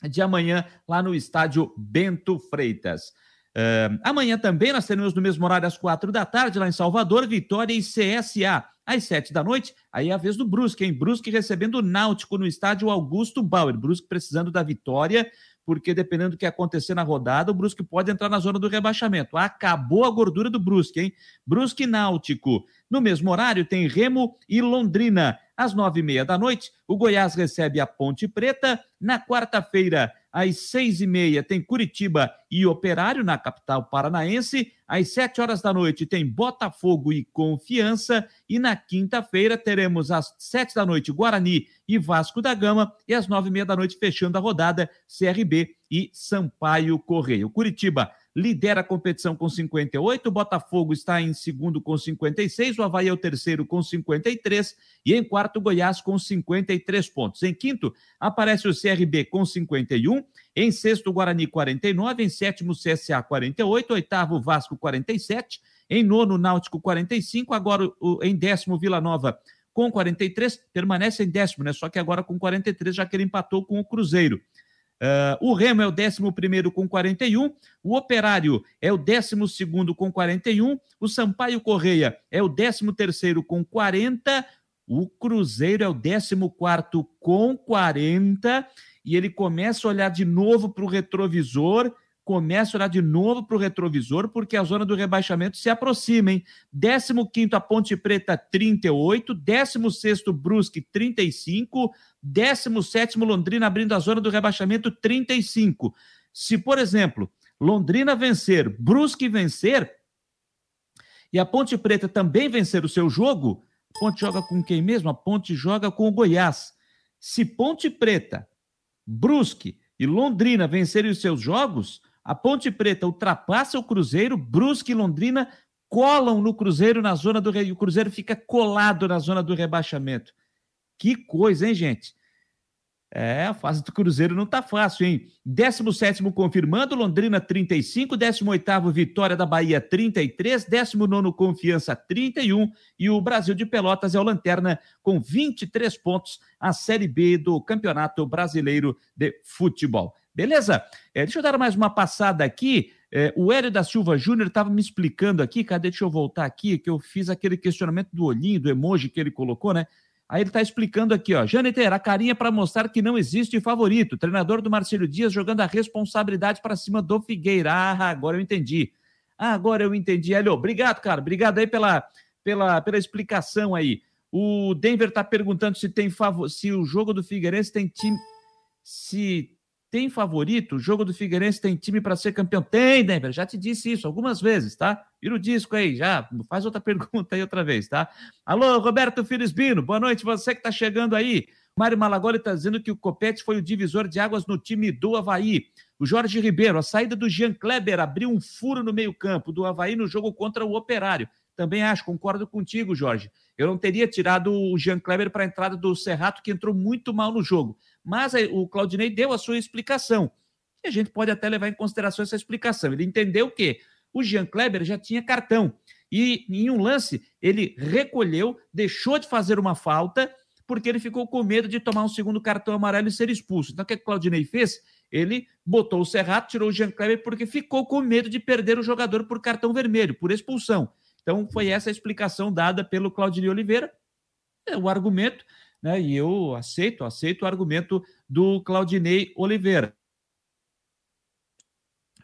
Speaker 1: de amanhã, lá no estádio Bento Freitas. Uh, amanhã também nós teremos no mesmo horário às quatro da tarde, lá em Salvador, Vitória e CSA. Às sete da noite, aí é a vez do Brusque, hein? Brusque recebendo o Náutico no estádio Augusto Bauer. Brusque precisando da vitória, porque dependendo do que acontecer na rodada, o Brusque pode entrar na zona do rebaixamento. Acabou a gordura do Brusque, hein? Brusque Náutico. No mesmo horário tem Remo e Londrina. Às nove e meia da noite, o Goiás recebe a Ponte Preta. Na quarta-feira, às seis e meia, tem Curitiba e Operário na capital paranaense. Às sete horas da noite, tem Botafogo e Confiança. E na quinta-feira, teremos às sete da noite, Guarani e Vasco da Gama. E às nove e meia da noite, fechando a rodada, CRB e Sampaio Correio. Curitiba lidera a competição com 58, o Botafogo está em segundo com 56, o Havaí é o terceiro com 53 e em quarto o Goiás com 53 pontos. Em quinto aparece o CRB com 51, em sexto o Guarani 49, em sétimo o CSA 48, oitavo Vasco 47, em nono Náutico 45, agora o, em décimo Vila Nova com 43, permanece em décimo, né? Só que agora com 43, já que ele empatou com o Cruzeiro. Uh, o Remo é o 11 com 41, o Operário é o 12 com 41, o Sampaio Correia é o 13 com 40, o Cruzeiro é o 14 com 40, e ele começa a olhar de novo para o retrovisor começa a olhar de novo para o retrovisor, porque a zona do rebaixamento se aproxima, hein? 15 a Ponte Preta, 38, 16 Brusque, 35, 17 Londrina abrindo a zona do rebaixamento, 35. Se, por exemplo, Londrina vencer, Brusque vencer, e a Ponte Preta também vencer o seu jogo, a Ponte joga com quem mesmo? A Ponte joga com o Goiás. Se Ponte Preta, Brusque e Londrina vencerem os seus jogos, a Ponte Preta ultrapassa o Cruzeiro, Brusque e Londrina colam no Cruzeiro na zona do o Cruzeiro fica colado na zona do rebaixamento. Que coisa, hein, gente? É, a fase do Cruzeiro não tá fácil, hein? 17 confirmando, Londrina 35, 18 Vitória da Bahia 33, 19 Confiança 31 e o Brasil de Pelotas é o Lanterna com 23 pontos, a Série B do Campeonato Brasileiro de Futebol. Beleza? É, deixa eu dar mais uma passada aqui. É, o Hélio da Silva Júnior estava me explicando aqui, cadê? Deixa eu voltar aqui, que eu fiz aquele questionamento do olhinho, do emoji que ele colocou, né? Aí ele está explicando aqui, ó. Janeter, a carinha para mostrar que não existe favorito. Treinador do Marcelo Dias jogando a responsabilidade para cima do Figueira. Ah, agora eu entendi. Ah, agora eu entendi. Helio, obrigado, cara. Obrigado aí pela, pela, pela explicação aí. O Denver está perguntando se tem favor, se o jogo do Figueirense tem time. Se tem favorito? O jogo do Figueirense tem time para ser campeão? Tem, Denver. Já te disse isso algumas vezes, tá? Vira o disco aí, já. Faz outra pergunta aí outra vez, tá? Alô, Roberto Filisbino. Boa noite, você que está chegando aí. Mário Malagoli está dizendo que o Copete foi o divisor de águas no time do Havaí. O Jorge Ribeiro, a saída do Jean Kleber abriu um furo no meio-campo do Havaí no jogo contra o Operário. Também acho, concordo contigo, Jorge. Eu não teria tirado o Jean Kleber para a entrada do Serrato, que entrou muito mal no jogo. Mas o Claudinei deu a sua explicação. E a gente pode até levar em consideração essa explicação. Ele entendeu que o Jean Kleber já tinha cartão. E em um lance, ele recolheu, deixou de fazer uma falta, porque ele ficou com medo de tomar um segundo cartão amarelo e ser expulso. Então, o que o Claudinei fez? Ele botou o Serrato, tirou o Jean Kleber, porque ficou com medo de perder o jogador por cartão vermelho, por expulsão. Então, foi essa a explicação dada pelo Claudinei Oliveira. É o argumento né? E eu aceito, aceito o argumento do Claudinei Oliveira.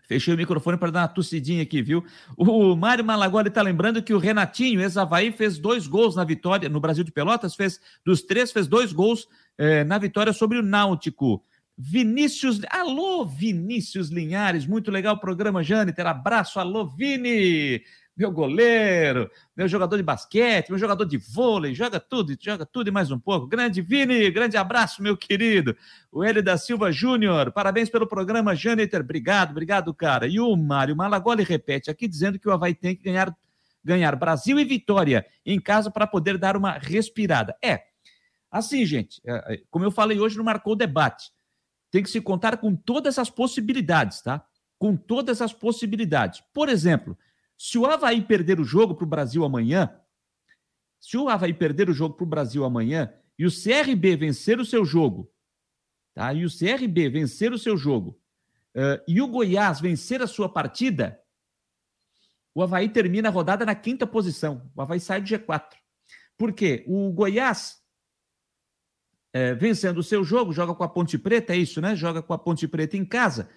Speaker 1: Fechei o microfone para dar uma tossidinha aqui, viu? O Mário Malagoli está lembrando que o Renatinho, ex-Havaí, fez dois gols na vitória no Brasil de Pelotas, fez dos três, fez dois gols eh, na vitória sobre o Náutico. Vinícius, alô Vinícius Linhares, muito legal o programa, Jâniter, abraço, alô Vini, meu goleiro, meu jogador de basquete, meu jogador de vôlei, joga tudo, joga tudo e mais um pouco. Grande Vini, grande abraço, meu querido. O Hélio da Silva Júnior, parabéns pelo programa, Jâniter, obrigado, obrigado, cara. E o Mário Malagoli repete aqui, dizendo que o Havaí tem que ganhar, ganhar Brasil e Vitória em casa para poder dar uma respirada. É, assim, gente, é, é, como eu falei hoje no Marcou o Debate, tem que se contar com todas as possibilidades, tá? Com todas as possibilidades. Por exemplo, se o Havaí perder o jogo para o Brasil amanhã, se o Havaí perder o jogo para o Brasil amanhã e o CRB vencer o seu jogo, tá? E o CRB vencer o seu jogo uh, e o Goiás vencer a sua partida, o Havaí termina a rodada na quinta posição. O Havaí sai do G4. Por quê? O Goiás, é, vencendo o seu jogo, joga com a Ponte Preta, é isso, né? Joga com a Ponte Preta em casa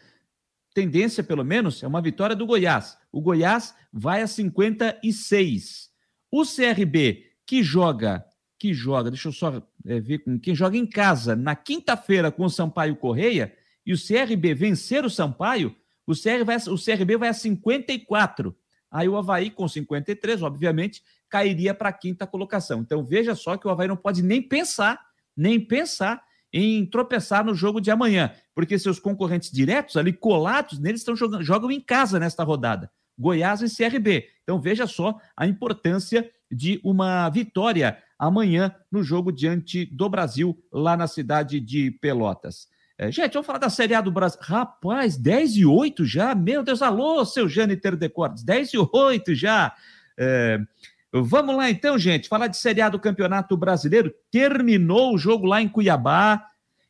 Speaker 1: tendência, pelo menos, é uma vitória do Goiás. O Goiás vai a 56. O CRB, que joga, que joga, deixa eu só é, ver com quem joga em casa na quinta-feira com o Sampaio Correia, e o CRB vencer o Sampaio, o, CR vai, o CRB vai a 54. Aí o Havaí, com 53, obviamente, cairia para a quinta colocação. Então veja só que o Havaí não pode nem pensar, nem pensar em tropeçar no jogo de amanhã, porque seus concorrentes diretos ali colados neles estão jogando, jogam em casa nesta rodada. Goiás e CRB. Então veja só a importância de uma vitória amanhã no jogo diante do Brasil lá na cidade de Pelotas. É, gente, vamos falar da Série A do Brasil. Rapaz, 10 e 8 já? Meu Deus, alô, seu Jâniter Decordes, 10 e 8 já. É, Vamos lá então, gente, falar de Série A do Campeonato Brasileiro. Terminou o jogo lá em Cuiabá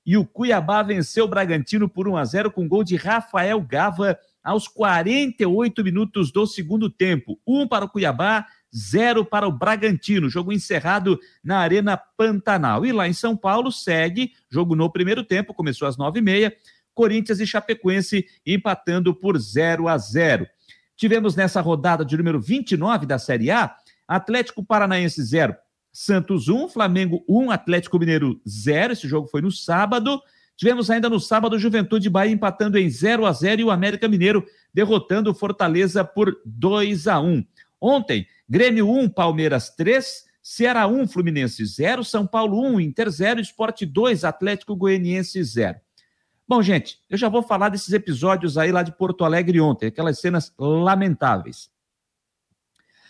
Speaker 1: e o Cuiabá venceu o Bragantino por 1 a 0 com gol de Rafael Gava aos 48 minutos do segundo tempo. Um para o Cuiabá, zero para o Bragantino. Jogo encerrado na Arena Pantanal. E lá em São Paulo segue jogo no primeiro tempo, começou às nove e meia. Corinthians e Chapecoense empatando por 0 a 0. Tivemos nessa rodada de número 29 da Série A Atlético Paranaense 0, Santos 1, Flamengo 1, Atlético Mineiro 0. Esse jogo foi no sábado. Tivemos ainda no sábado Juventude Bahia empatando em 0 a 0 e o América Mineiro derrotando o Fortaleza por 2 a 1. Ontem, Grêmio 1, Palmeiras 3, Ceará 1, Fluminense 0, São Paulo 1, Inter 0, Esporte 2, Atlético Goianiense 0. Bom, gente, eu já vou falar desses episódios aí lá de Porto Alegre ontem, aquelas cenas lamentáveis.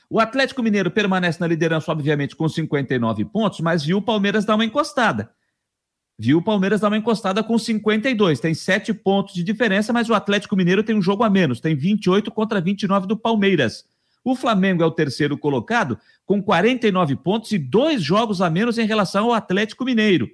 Speaker 1: O Atlético Mineiro permanece na liderança, obviamente, com 59 pontos, mas viu o Palmeiras dar uma encostada. Viu o Palmeiras dar uma encostada com 52. Tem sete pontos de diferença, mas o Atlético Mineiro tem um jogo a menos. Tem 28 contra 29 do Palmeiras. O Flamengo é o terceiro colocado, com 49 pontos e dois jogos a menos em relação ao Atlético Mineiro.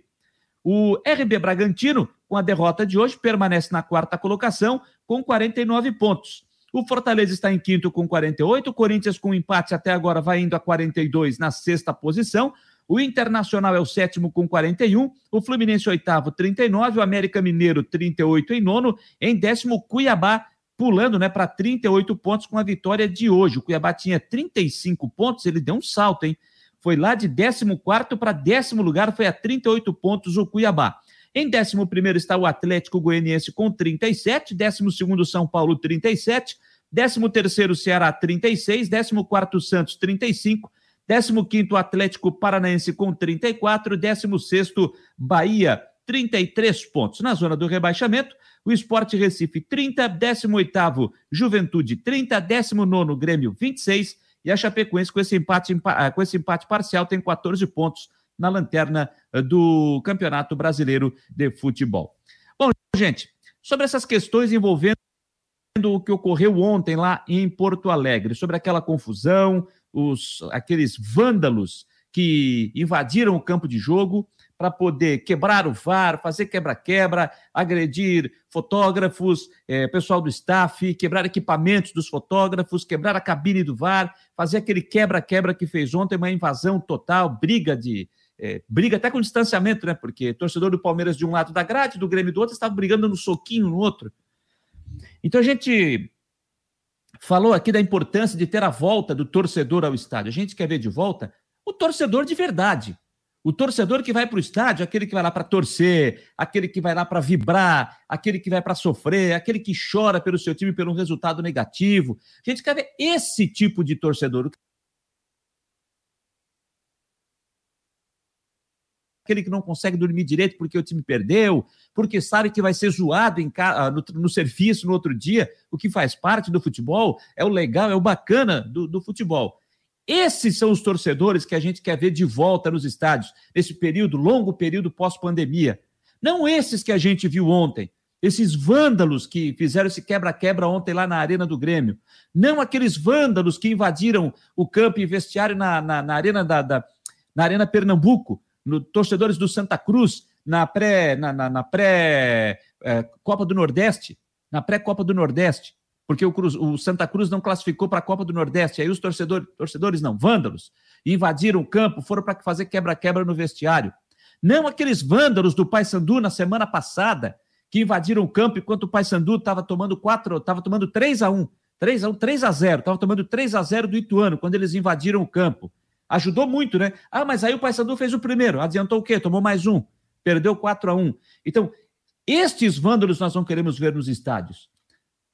Speaker 1: O RB Bragantino, com a derrota de hoje, permanece na quarta colocação, com 49 pontos. O Fortaleza está em quinto com 48, o Corinthians com empate até agora vai indo a 42 na sexta posição. O Internacional é o sétimo com 41, o Fluminense oitavo 39, o América Mineiro 38 em nono, em décimo Cuiabá pulando né, para 38 pontos com a vitória de hoje. O Cuiabá tinha 35 pontos, ele deu um salto, hein? Foi lá de 14 para décimo lugar, foi a 38 pontos o Cuiabá. Em 11 está o Atlético Goianiense com 37, 12 São Paulo 37, 13 Ceará 36, 14 Santos 35, 15 Atlético Paranaense com 34, 16 Bahia 33 pontos. Na zona do rebaixamento, o Esporte Recife 30, 18º Juventude 30, 19º Grêmio 26 e a Chapecoense com esse empate, ah, com esse empate parcial tem 14 pontos na lanterna ah, do Campeonato Brasileiro de Futebol. Bom, gente, sobre essas questões envolvendo o que ocorreu ontem lá em Porto Alegre, sobre aquela confusão, os aqueles vândalos que invadiram o campo de jogo, para poder quebrar o VAR, fazer quebra-quebra, agredir fotógrafos, é, pessoal do staff, quebrar equipamentos dos fotógrafos, quebrar a cabine do VAR, fazer aquele quebra-quebra que fez ontem, uma invasão total, briga de. É, briga até com distanciamento, né? Porque torcedor do Palmeiras de um lado da grade, do Grêmio do outro, estava brigando no soquinho no outro. Então a gente falou aqui da importância de ter a volta do torcedor ao estádio. A gente quer ver de volta o torcedor de verdade o torcedor que vai para o estádio, aquele que vai lá para torcer, aquele que vai lá para vibrar, aquele que vai para sofrer, aquele que chora pelo seu time pelo resultado negativo. A gente quer ver esse tipo de torcedor. Aquele que não consegue dormir direito porque o time perdeu, porque sabe que vai ser zoado em, no, no serviço no outro dia, o que faz parte do futebol, é o legal, é o bacana do, do futebol. Esses são os torcedores que a gente quer ver de volta nos estádios, nesse período, longo período pós-pandemia. Não esses que a gente viu ontem, esses vândalos que fizeram esse quebra-quebra ontem lá na Arena do Grêmio. Não aqueles vândalos que invadiram o campo e vestiário na, na, na Arena da, da, na Arena Pernambuco, no, torcedores do Santa Cruz, na pré, na, na, na pré é, Copa do Nordeste, na pré-Copa do Nordeste porque o, Cruz, o Santa Cruz não classificou para a Copa do Nordeste. Aí os torcedores, torcedores não, vândalos, invadiram o campo, foram para fazer quebra-quebra no vestiário. Não aqueles vândalos do Paysandu na semana passada, que invadiram o campo enquanto o Paysandu estava tomando quatro, estava tomando 3 a 1 3 a 1 3 a 0 estava tomando 3 a 0 do Ituano, quando eles invadiram o campo. Ajudou muito, né? Ah, mas aí o Paysandu fez o primeiro, adiantou o quê? Tomou mais um, perdeu 4 a 1 Então, estes vândalos nós não queremos ver nos estádios.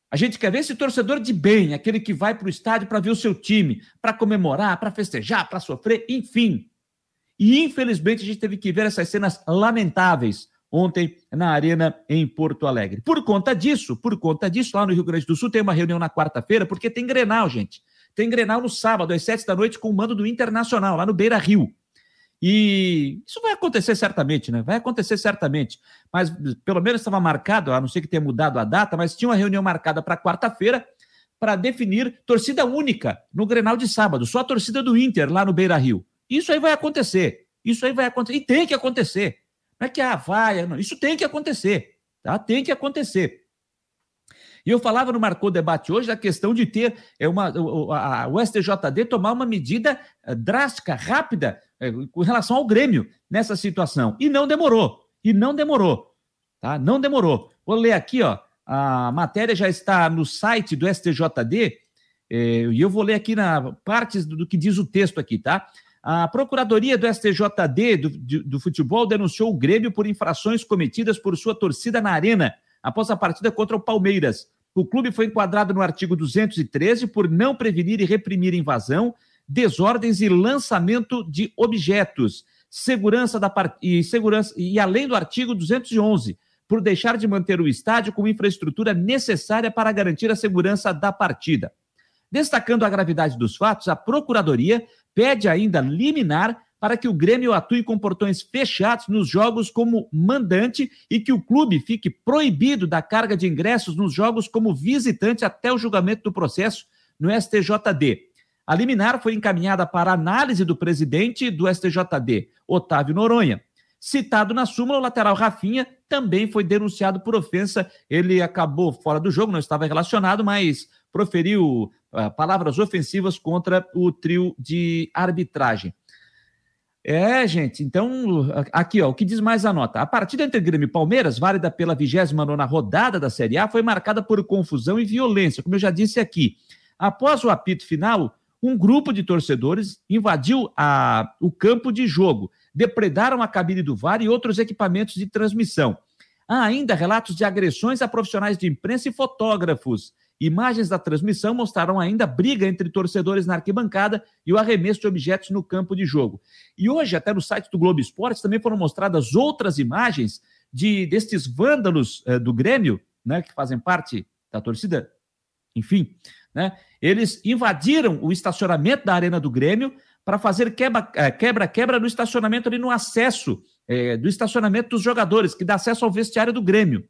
Speaker 1: A gente quer ver esse torcedor de bem, aquele que vai para o estádio para ver o seu time, para comemorar, para festejar, para sofrer, enfim. E infelizmente a gente teve que ver essas cenas lamentáveis ontem na Arena em Porto Alegre. Por conta disso, por conta disso, lá no Rio Grande do Sul tem uma reunião na quarta-feira, porque tem Grenal, gente. Tem Grenal no sábado, às sete da noite, com o mando do Internacional, lá no Beira Rio. E isso vai acontecer certamente, né? Vai acontecer certamente. Mas pelo menos estava marcado, a não ser que tenha mudado a data, mas tinha uma reunião marcada para quarta-feira para definir torcida única no Grenal de sábado, só a torcida do Inter lá no Beira Rio. Isso aí vai acontecer. Isso aí vai acontecer. E tem que acontecer. Não é que ah, vai, não. Isso tem que acontecer. Tá? Tem que acontecer. E eu falava no Marcou Debate hoje da questão de ter é uma, o STJD tomar uma medida eh, drástica, rápida, é, com relação ao Grêmio nessa situação. E não demorou. E não demorou. Tá? Não demorou. Vou ler aqui, ó. A matéria já está no site do STJD, é, e eu vou ler aqui na partes do, que diz o texto aqui, tá? A Procuradoria do STJD do, do futebol denunciou o Grêmio por infrações cometidas por sua torcida na Arena após a partida contra o Palmeiras. O clube foi enquadrado no artigo 213 por não prevenir e reprimir invasão, desordens e lançamento de objetos, segurança da part... e segurança e além do artigo 211, por deixar de manter o estádio com infraestrutura necessária para garantir a segurança da partida. Destacando a gravidade dos fatos, a Procuradoria pede ainda liminar para que o Grêmio atue com portões fechados nos jogos como mandante e que o clube fique proibido da carga de ingressos nos jogos como visitante até o julgamento do processo no STJD. A liminar foi encaminhada para análise do presidente do STJD, Otávio Noronha. Citado na súmula, o lateral Rafinha também foi denunciado por ofensa. Ele acabou fora do jogo, não estava relacionado, mas proferiu uh, palavras ofensivas contra o trio de arbitragem. É, gente, então, aqui, ó, o que diz mais a nota? A partida entre Grêmio e Palmeiras, válida pela 29 rodada da Série A, foi marcada por confusão e violência, como eu já disse aqui. Após o apito final, um grupo de torcedores invadiu a, o campo de jogo, depredaram a cabine do VAR e outros equipamentos de transmissão. Há ainda relatos de agressões a profissionais de imprensa e fotógrafos. Imagens da transmissão mostraram ainda briga entre torcedores na arquibancada e o arremesso de objetos no campo de jogo. E hoje, até no site do Globo Esporte, também foram mostradas outras imagens de destes vândalos eh, do Grêmio, né, que fazem parte da torcida. Enfim, né, eles invadiram o estacionamento da Arena do Grêmio para fazer quebra-quebra no estacionamento ali no acesso eh, do estacionamento dos jogadores, que dá acesso ao vestiário do Grêmio.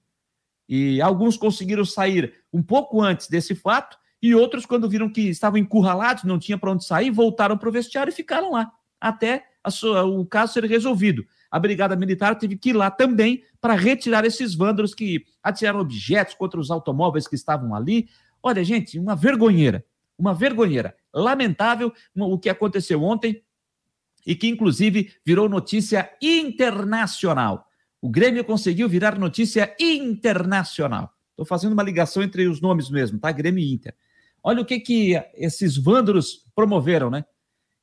Speaker 1: E alguns conseguiram sair um pouco antes desse fato, e outros, quando viram que estavam encurralados, não tinha para onde sair, voltaram para o vestiário e ficaram lá, até sua, o caso ser resolvido. A Brigada Militar teve que ir lá também para retirar esses vândalos que atiraram objetos contra os automóveis que estavam ali. Olha, gente, uma vergonheira, uma vergonheira. Lamentável o que aconteceu ontem e que, inclusive, virou notícia internacional. O Grêmio conseguiu virar notícia internacional. Estou fazendo uma ligação entre os nomes mesmo, tá? Grêmio e Inter. Olha o que, que esses vândalos promoveram, né?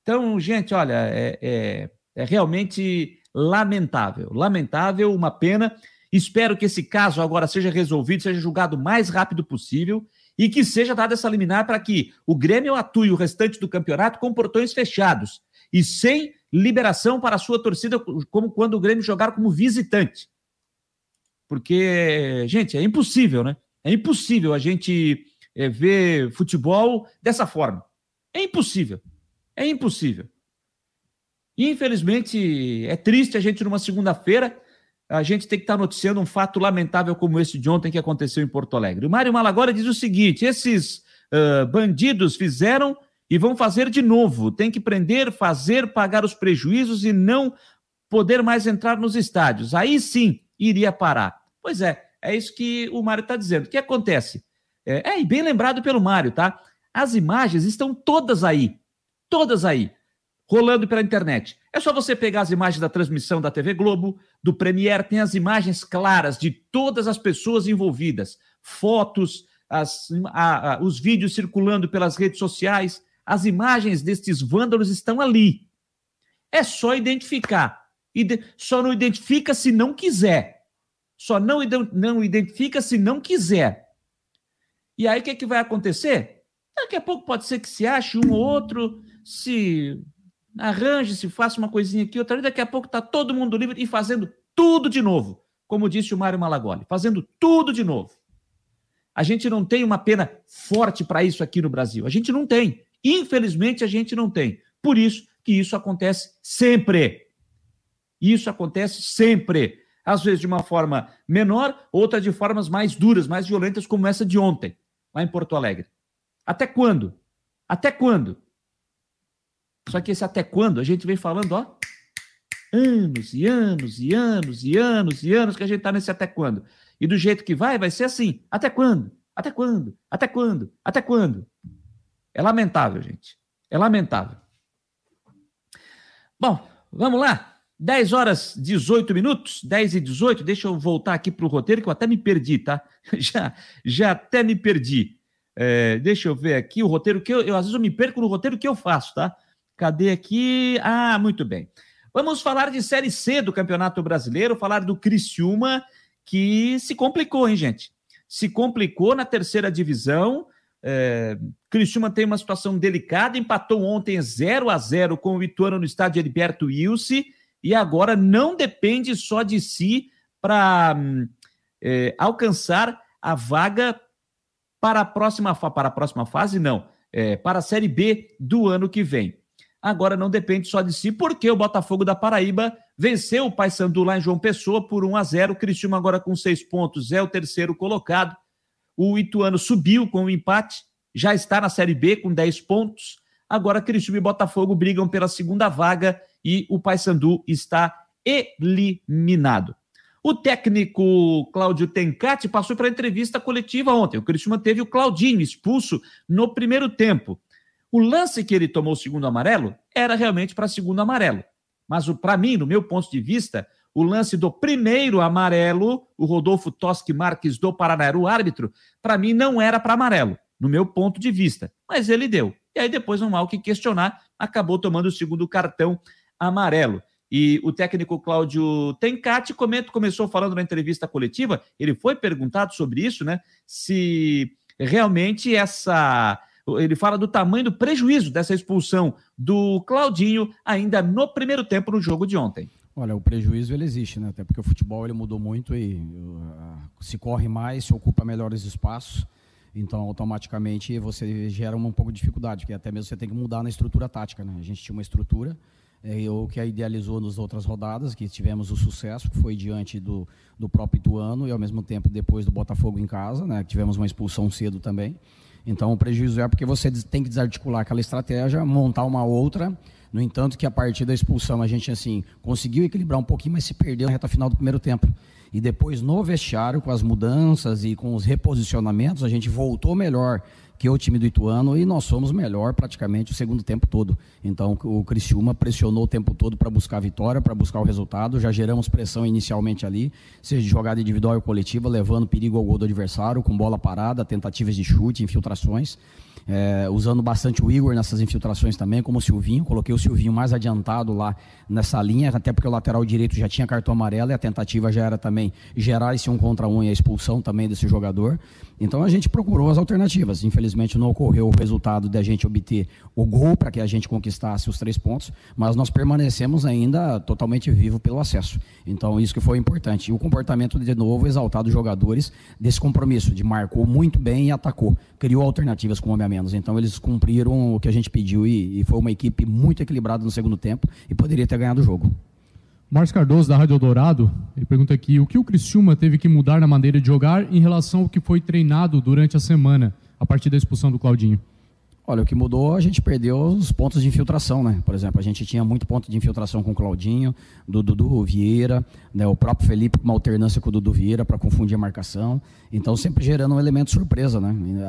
Speaker 1: Então, gente, olha, é, é, é realmente lamentável. Lamentável, uma pena. Espero que esse caso agora seja resolvido, seja julgado o mais rápido possível e que seja dada essa liminar para que o Grêmio atue o restante do campeonato com portões fechados e sem liberação para a sua torcida, como quando o Grêmio jogar como visitante. Porque, gente, é impossível, né? É impossível a gente é, ver futebol dessa forma. É impossível. É impossível. Infelizmente, é triste a gente, numa segunda-feira, a gente tem que estar noticiando um fato lamentável como esse de ontem que aconteceu em Porto Alegre. O Mário Malagora diz o seguinte: esses uh, bandidos fizeram e vão fazer de novo. Tem que prender, fazer, pagar os prejuízos e não poder mais entrar nos estádios. Aí sim iria parar. Pois é, é isso que o Mário está dizendo. O que acontece? É, é, e bem lembrado pelo Mário, tá? As imagens estão todas aí. Todas aí. Rolando pela internet. É só você pegar as imagens da transmissão da TV Globo, do Premiere, tem as imagens claras de todas as pessoas envolvidas, fotos, as, a, a, os vídeos circulando pelas redes sociais. As imagens destes vândalos estão ali. É só identificar. Só não identifica se não quiser. Só não, não identifica se não quiser. E aí o que, é que vai acontecer? Daqui a pouco pode ser que se ache um ou outro, se arranje, se faça uma coisinha aqui, outra ali, daqui a pouco está todo mundo livre e fazendo tudo de novo, como disse o Mário Malagoli, fazendo tudo de novo. A gente não tem uma pena forte para isso aqui no Brasil. A gente não tem. Infelizmente, a gente não tem. Por isso que isso acontece sempre. Isso acontece sempre. Às vezes de uma forma menor, outra de formas mais duras, mais violentas, como essa de ontem, lá em Porto Alegre. Até quando? Até quando? Só que esse até quando a gente vem falando, ó, anos e anos e anos e anos e anos que a gente está nesse até quando. E do jeito que vai, vai ser assim. Até quando? Até quando? Até quando? Até quando? É lamentável, gente. É lamentável. Bom, vamos lá. 10 horas 18 minutos, 10 e 18. Deixa eu voltar aqui para o roteiro, que eu até me perdi, tá? Já, já até me perdi. É, deixa eu ver aqui o roteiro que eu, eu. Às vezes eu me perco no roteiro que eu faço, tá? Cadê aqui? Ah, muito bem. Vamos falar de Série C do Campeonato Brasileiro, falar do Criciúma, que se complicou, hein, gente? Se complicou na terceira divisão. É, Criciúma tem uma situação delicada, empatou ontem 0 a 0 com o Ituano no estádio Heriberto Wilson e agora não depende só de si para é, alcançar a vaga para a próxima para a próxima fase, não, é, para a Série B do ano que vem. Agora não depende só de si, porque o Botafogo da Paraíba venceu o Paysandu lá em João Pessoa por 1 a 0 O Criciúma agora com seis pontos é o terceiro colocado. O Ituano subiu com o um empate, já está na Série B com 10 pontos. Agora Criciúma e Botafogo brigam pela segunda vaga e o Paysandu está eliminado. O técnico Cláudio Tencati passou para entrevista coletiva ontem. O Criciúma teve o Claudinho expulso no primeiro tempo. O lance que ele tomou o segundo amarelo era realmente para segundo amarelo. Mas para mim, no meu ponto de vista, o lance do primeiro amarelo, o Rodolfo Toschi Marques do Paraná era o árbitro, para mim não era para amarelo, no meu ponto de vista. Mas ele deu. E aí depois não há o que questionar, acabou tomando o segundo cartão amarelo. E o técnico Cláudio Tencati comenta, começou falando na entrevista coletiva, ele foi perguntado sobre isso, né? Se realmente essa. Ele fala do tamanho do prejuízo dessa expulsão do Claudinho ainda no primeiro tempo no jogo de ontem.
Speaker 16: Olha, o prejuízo ele existe, né? Até porque o futebol ele mudou muito e uh, se corre mais, se ocupa melhores espaços. Então, automaticamente você gera um pouco de dificuldade, porque até mesmo você tem que mudar na estrutura tática, né? A gente tinha uma estrutura é, o que a idealizou nas outras rodadas, que tivemos o sucesso, que foi diante do, do próprio Ituano e ao mesmo tempo depois do Botafogo em casa, né? Tivemos uma expulsão cedo também. Então, o prejuízo é porque você tem que desarticular aquela estratégia, montar uma outra no entanto, que a partir da expulsão a gente assim conseguiu equilibrar um pouquinho, mas se perdeu na reta final do primeiro tempo. E depois no vestiário, com as mudanças e com os reposicionamentos, a gente voltou melhor que o time do Ituano e nós fomos melhor praticamente o segundo tempo todo. Então o Criciúma pressionou o tempo todo para buscar a vitória, para buscar o resultado. Já geramos pressão inicialmente ali, seja de jogada individual ou coletiva, levando perigo ao gol do adversário, com bola parada, tentativas de chute, infiltrações é, usando bastante o Igor nessas infiltrações também, como o Silvinho. Coloquei o Silvinho mais adiantado lá nessa linha, até porque o lateral direito já tinha cartão amarelo e a tentativa já era também gerar esse um contra um e a expulsão também desse jogador. Então a gente procurou as alternativas. Infelizmente não ocorreu o resultado de a gente obter o gol para que a gente conquistasse os três pontos, mas nós permanecemos ainda totalmente vivo pelo acesso. Então isso que foi importante. E o comportamento de novo exaltado dos jogadores desse compromisso, de marcou muito bem e atacou, criou alternativas com o homem a menos. Então eles cumpriram o que a gente pediu e, e foi uma equipe muito equilibrada no segundo tempo e poderia ter ganhado o jogo.
Speaker 17: Marcos Cardoso, da Rádio Dourado, ele pergunta aqui: o que o Criciúma teve que mudar na maneira de jogar em relação ao que foi treinado durante a semana, a partir da expulsão do Claudinho?
Speaker 16: Olha, o que mudou, a gente perdeu os pontos de infiltração, né? Por exemplo, a gente tinha muito ponto de infiltração com o Claudinho, do Dudu Vieira, né? o próprio Felipe com uma alternância com o Dudu Vieira para confundir a marcação. Então, sempre gerando um elemento surpresa, né? E, a,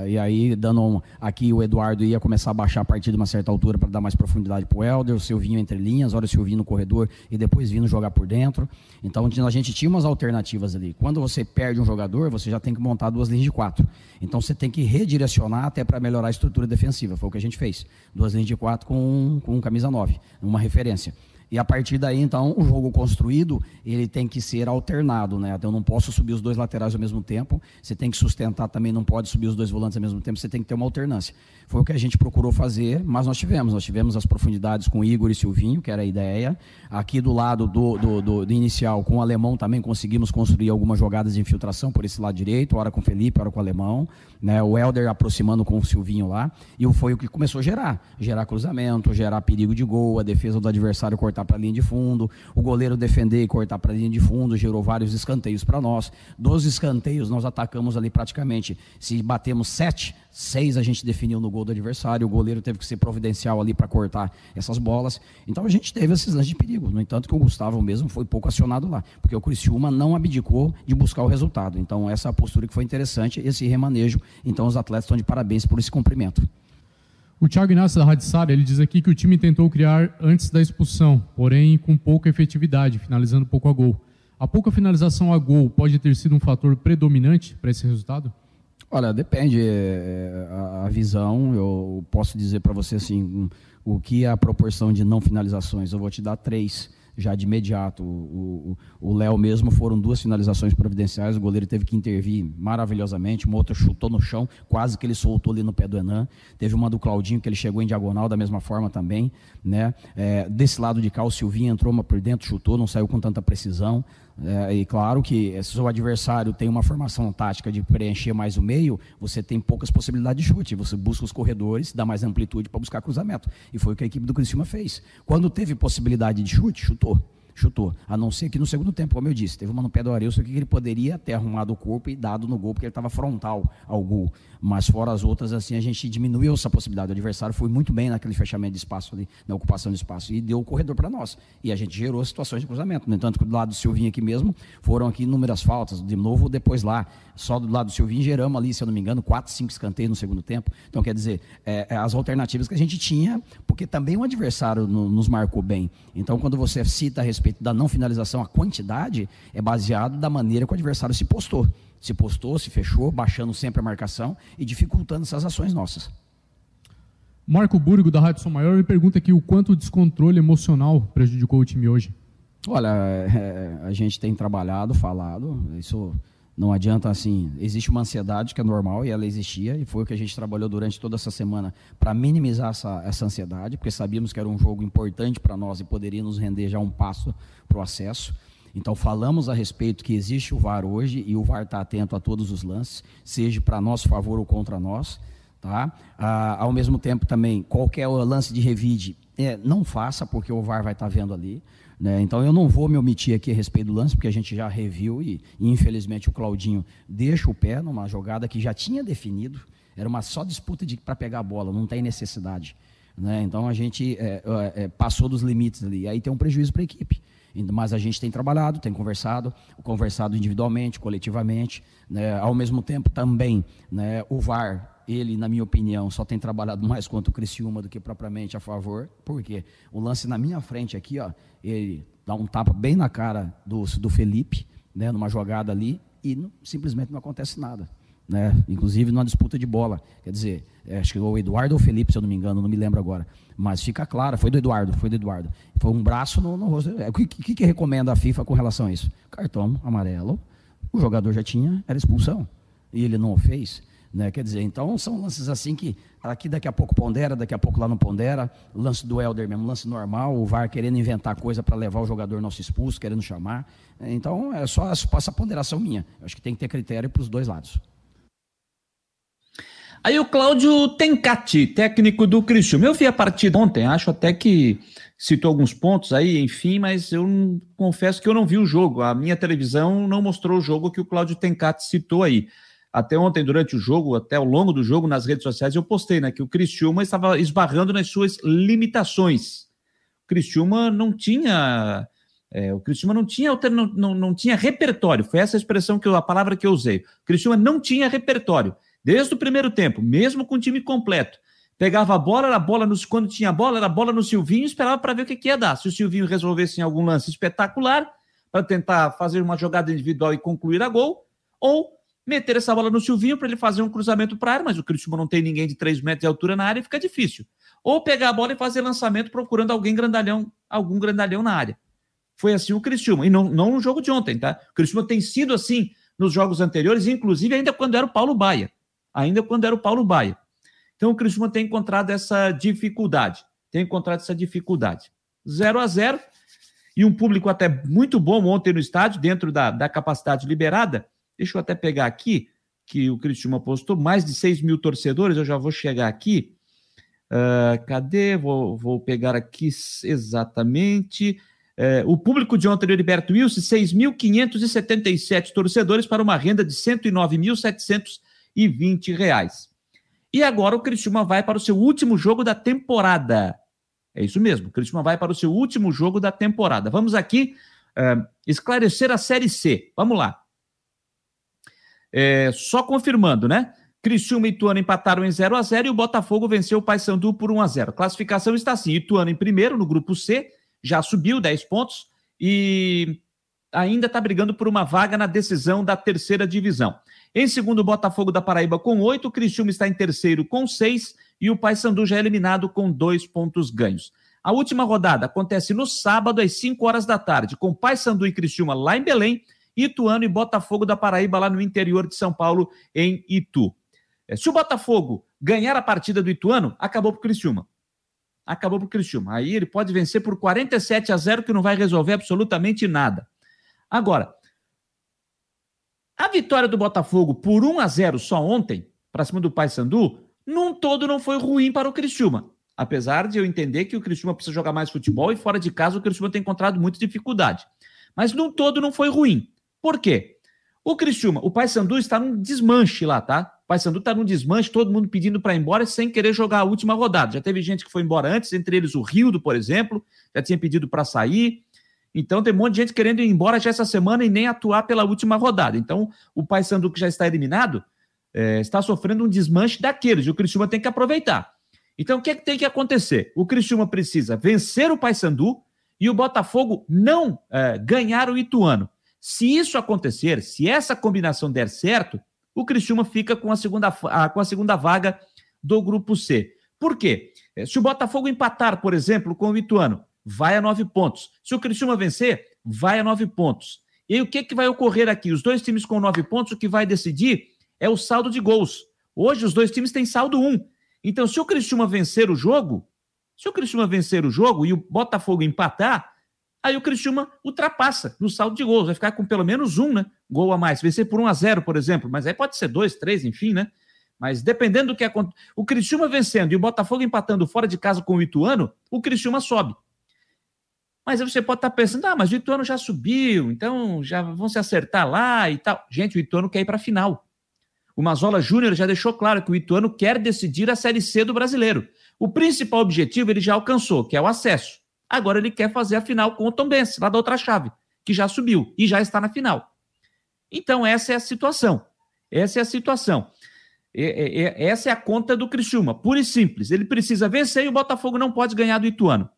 Speaker 16: a, e aí, dando um, aqui o Eduardo ia começar a baixar a partir de uma certa altura para dar mais profundidade para o Helder, o Silvinho entre linhas, hora o Silvinho no corredor e depois vindo jogar por dentro. Então, a gente tinha umas alternativas ali. Quando você perde um jogador, você já tem que montar duas linhas de quatro. Então, você tem que redirecionar até para melhorar a estrutura estrutura defensiva. Foi o que a gente fez. Duas linhas de quatro com, com camisa 9, uma referência. E a partir daí, então, o jogo construído, ele tem que ser alternado, né? Então, eu não posso subir os dois laterais ao mesmo tempo, você tem que sustentar também, não pode subir os dois volantes ao mesmo tempo, você tem que ter uma alternância. Foi o que a gente procurou fazer, mas nós tivemos. Nós tivemos as profundidades com Igor e Silvinho, que era a ideia. Aqui do lado do, do, do, do inicial, com o Alemão também conseguimos construir algumas jogadas de infiltração por esse lado direito, hora com o Felipe, hora com o Alemão. Né? O Helder aproximando com o Silvinho lá. E foi o que começou a gerar. Gerar cruzamento, gerar perigo de gol, a defesa do adversário cortar para a linha de fundo, o goleiro defender e cortar para a linha de fundo, gerou vários escanteios para nós. Dos escanteios, nós atacamos ali praticamente, se batemos sete, seis a gente definiu no gol do adversário, o goleiro teve que ser providencial ali para cortar essas bolas. Então a gente teve esses lances de perigo. No entanto, que o Gustavo mesmo foi pouco acionado lá, porque o Criciúma não abdicou de buscar o resultado. Então essa postura que foi interessante, esse remanejo. Então os atletas estão de parabéns por esse cumprimento.
Speaker 17: O Thiago Inácio da Rádio Sara, ele diz aqui que o time tentou criar antes da expulsão, porém com pouca efetividade, finalizando pouco a gol. A pouca finalização a gol pode ter sido um fator predominante para esse resultado?
Speaker 16: Olha, depende é, a, a visão. Eu posso dizer para você assim, o que é a proporção de não finalizações. Eu vou te dar três já de imediato. O Léo mesmo foram duas finalizações providenciais, o goleiro teve que intervir maravilhosamente, uma outra chutou no chão, quase que ele soltou ali no pé do Enan. Teve uma do Claudinho que ele chegou em diagonal da mesma forma também. Né? É, desse lado de cá, o Silvinho entrou uma por dentro, chutou, não saiu com tanta precisão. É, e claro que se o adversário tem uma formação tática de preencher mais o meio, você tem poucas possibilidades de chute. Você busca os corredores, dá mais amplitude para buscar cruzamento. E foi o que a equipe do Criciúma fez. Quando teve possibilidade de chute, chutou chutou. A não ser que no segundo tempo, como eu disse, teve uma no pé do Arilson que ele poderia ter arrumado o corpo e dado no gol, porque ele estava frontal ao gol. Mas fora as outras, assim, a gente diminuiu essa possibilidade. O adversário foi muito bem naquele fechamento de espaço ali, na ocupação de espaço, e deu o corredor para nós. E a gente gerou situações de cruzamento. No entanto, do lado do Silvinho aqui mesmo, foram aqui inúmeras faltas. De novo, depois lá, só do lado do Silvinho, geramos ali, se eu não me engano, quatro, cinco escanteios no segundo tempo. Então, quer dizer, é, é as alternativas que a gente tinha, porque também o adversário no, nos marcou bem. Então, quando você cita a respeito da não finalização, a quantidade é baseado da maneira que o adversário se postou. Se postou, se fechou, baixando sempre a marcação e dificultando essas ações nossas.
Speaker 17: Marco Burgo, da Rádio São Maior, me pergunta aqui o quanto o descontrole emocional prejudicou o time hoje.
Speaker 16: Olha, é, a gente tem trabalhado, falado, isso não adianta assim. Existe uma ansiedade que é normal e ela existia, e foi o que a gente trabalhou durante toda essa semana para minimizar essa, essa ansiedade, porque sabíamos que era um jogo importante para nós e poderia nos render já um passo para o acesso. Então falamos a respeito que existe o VAR hoje e o VAR está atento a todos os lances, seja para nosso favor ou contra nós. Tá? Ah, ao mesmo tempo também, qualquer lance de revide, é, não faça, porque o VAR vai estar tá vendo ali. Né? Então eu não vou me omitir aqui a respeito do lance, porque a gente já reviu e, e infelizmente o Claudinho deixa o pé numa jogada que já tinha definido, era uma só disputa para pegar a bola, não tem necessidade. Né? Então a gente é, é, é passou dos limites ali, aí tem um prejuízo para a equipe. Mas a gente tem trabalhado, tem conversado, conversado individualmente, coletivamente. Né? Ao mesmo tempo, também, né, o VAR, ele, na minha opinião, só tem trabalhado mais contra o Criciúma do que propriamente a favor. Por quê? O lance na minha frente aqui, ó, ele dá um tapa bem na cara do, do Felipe, né, numa jogada ali, e não, simplesmente não acontece nada. Né? Inclusive numa disputa de bola. Quer dizer, é, acho que o Eduardo ou o Felipe, se eu não me engano, não me lembro agora. Mas fica claro, foi do Eduardo, foi do Eduardo. Foi um braço no, no rosto. É, o que, que, que, recomenda a FIFA com relação a isso? Cartão amarelo, o jogador já tinha, era expulsão. E ele não o fez. Né? Quer dizer, então são lances assim que aqui daqui a pouco pondera, daqui a pouco lá não pondera. Lance do Helder mesmo, lance normal, o VAR querendo inventar coisa para levar o jogador nosso expulso, querendo chamar. Então é só essa ponderação minha. Eu acho que tem que ter critério para os dois lados.
Speaker 1: Aí o Cláudio Tencati, técnico do Criciúma. Eu vi a partida ontem, acho até que citou alguns pontos aí, enfim, mas eu confesso que eu não vi o jogo. A minha televisão não mostrou o jogo que o Cláudio Tencati citou aí. Até ontem, durante o jogo, até ao longo do jogo, nas redes sociais, eu postei né, que o Criciúma estava esbarrando nas suas limitações. O Criciúma não tinha. É, o Criciúma não tinha, não, não, não tinha repertório. Foi essa a expressão que eu, a palavra que eu usei. O Criciúma não tinha repertório. Desde o primeiro tempo, mesmo com o time completo. Pegava a bola, era bola no, quando tinha bola, era bola no Silvinho, esperava para ver o que, que ia dar. Se o Silvinho resolvesse em algum lance espetacular, para tentar fazer uma jogada individual e concluir a gol, ou meter essa bola no Silvinho para ele fazer um cruzamento para a área, mas o Cristiano não tem ninguém de 3 metros de altura na área e fica difícil. Ou pegar a bola e fazer lançamento procurando alguém grandalhão, algum grandalhão na área. Foi assim o Cristiano, e não, não no jogo de ontem, tá? O Cristiano tem sido assim nos jogos anteriores, inclusive ainda quando era o Paulo Baia ainda quando era o Paulo Baia. Então o Criciúma tem encontrado essa dificuldade, tem encontrado essa dificuldade. 0 a 0 e um público até muito bom ontem no estádio, dentro da, da capacidade liberada. Deixa eu até pegar aqui, que o Criciúma postou, mais de 6 mil torcedores, eu já vou chegar aqui. Uh, cadê? Vou, vou pegar aqui exatamente. Uh, o público de ontem do Heriberto Wilson, 6.577 torcedores para uma renda de 109.700 e 20 reais. E agora o Cristiúma vai para o seu último jogo da temporada. É isso mesmo, o Cristiúma vai para o seu último jogo da temporada. Vamos aqui uh, esclarecer a Série C. Vamos lá. É, só confirmando, né? Criciúma e Ituano empataram em 0 a 0 e o Botafogo venceu o Paysandu por 1 a 0. Classificação está assim: Ituano em primeiro no grupo C, já subiu 10 pontos e ainda está brigando por uma vaga na decisão da terceira divisão. Em segundo, o Botafogo da Paraíba com oito, o Criciúma está em terceiro com seis e o Paysandu já é eliminado com dois pontos ganhos. A última rodada acontece no sábado às 5 horas da tarde, com Paysandu e Criciúma lá em Belém, Ituano e Botafogo da Paraíba lá no interior de São Paulo, em Itu. É, se o Botafogo ganhar a partida do Ituano, acabou para o Criciúma. Acabou para o Criciúma. Aí ele pode vencer por 47 a 0, que não vai resolver absolutamente nada. Agora, a vitória do Botafogo por 1 a 0 só ontem, para cima do Paysandu, num todo não foi ruim para o Criciúma. Apesar de eu entender que o Criciúma precisa jogar mais futebol e fora de casa o Criciúma tem encontrado muita dificuldade. Mas no todo não foi ruim. Por quê? O Criciúma, o Paysandu está num desmanche lá, tá? O Paysandu está num desmanche, todo mundo pedindo para ir embora sem querer jogar a última rodada. Já teve gente que foi embora antes, entre eles o Rildo, por exemplo, já tinha pedido para sair. Então tem um monte de gente querendo ir embora já essa semana e nem atuar pela última rodada. Então o Paysandu que já está eliminado é, está sofrendo um desmanche daqueles. E o Criciúma tem que aproveitar. Então, o que, é que tem que acontecer? O Criciúma precisa vencer o Paysandu e o Botafogo não é, ganhar o Ituano. Se isso acontecer, se essa combinação der certo, o Criciúma fica com a segunda, a, com a segunda vaga do grupo C. Por quê? É, se o Botafogo empatar, por exemplo, com o Ituano, vai a nove pontos. Se o Criciúma vencer, vai a nove pontos. E aí, o que, que vai ocorrer aqui? Os dois times com nove pontos, o que vai decidir é o saldo de gols. Hoje, os dois times têm saldo um. Então, se o Criciúma vencer o jogo, se o Criciúma vencer o jogo e o Botafogo empatar, aí o Criciúma ultrapassa no saldo de gols, vai ficar com pelo menos um, né? Gol a mais. Vencer por 1 a 0 por exemplo, mas aí pode ser dois, três, enfim, né? Mas dependendo do que acontecer, o Criciúma vencendo e o Botafogo empatando fora de casa com o Ituano, o Criciúma sobe. Mas aí você pode estar pensando, ah, mas o Ituano já subiu, então já vão se acertar lá e tal. Gente, o Ituano quer ir para a final. O Mazola Júnior já deixou claro que o Ituano quer decidir a Série C do brasileiro. O principal objetivo ele já alcançou, que é o acesso. Agora ele quer fazer a final com o Tombense, lá da outra chave, que já subiu e já está na final. Então essa é a situação. Essa é a situação. essa é a conta do Criciúma, pura e simples. Ele precisa vencer e o Botafogo não pode ganhar do Ituano.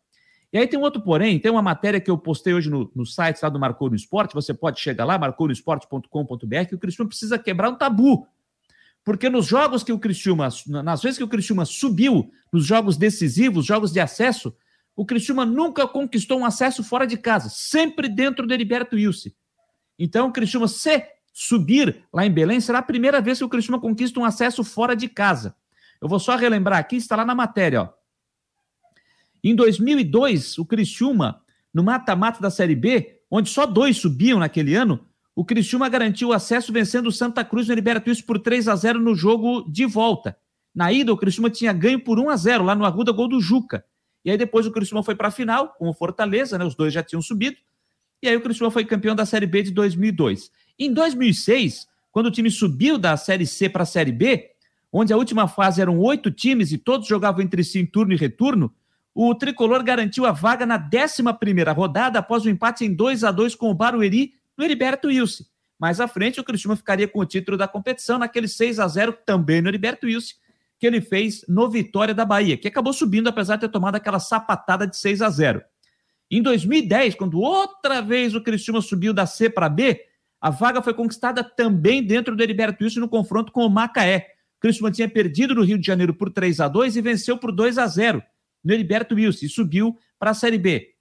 Speaker 1: E aí tem um outro porém, tem uma matéria que eu postei hoje no, no site lá do Marcou no Esporte, você pode chegar lá, marcounoesporte.com.br, que o Criciúma precisa quebrar um tabu porque nos jogos que o Criciúma, nas vezes que o Criciúma subiu, nos jogos decisivos, jogos de acesso, o Criciúma nunca conquistou um acesso fora de casa, sempre dentro do Heriberto Wilson. Então, o Criciúma, se subir lá em Belém, será a primeira vez que o Criciúma conquista um acesso fora de casa. Eu vou só relembrar aqui, está lá na matéria, ó. Em 2002, o Criciúma, no mata-mata da Série B, onde só dois subiam naquele ano, o Criciúma garantiu o acesso vencendo o Santa Cruz no Heriberto Wilson por 3 a 0 no jogo de volta. Na ida, o Criciúma tinha ganho por 1 a 0 lá no Arruda, gol do Juca. E aí depois o Criciúma foi para a final com o Fortaleza, né? Os dois já tinham subido. E aí o Criciúma foi campeão da Série B de 2002. Em 2006, quando o time subiu da Série C para a Série B, onde a última fase eram oito times e todos jogavam entre si em turno e retorno, o tricolor garantiu a vaga na 11 primeira rodada após o empate em 2 a 2 com o Barueri no Heriberto Wilson. Mais à frente, o Cristiano ficaria com o título da competição naquele 6 a 0 também no Heriberto Wilson, que ele fez no Vitória da Bahia, que acabou subindo apesar de ter tomado aquela sapatada de 6 a 0. Em 2010, quando outra vez o Cristiano subiu da C para B, a vaga foi conquistada também dentro do Heriberto Wilson no confronto com o Macaé. O Cristiano tinha perdido no Rio de Janeiro por 3 a 2 e venceu por 2 a 0 no Heriberto Wilson e subiu para a Série B,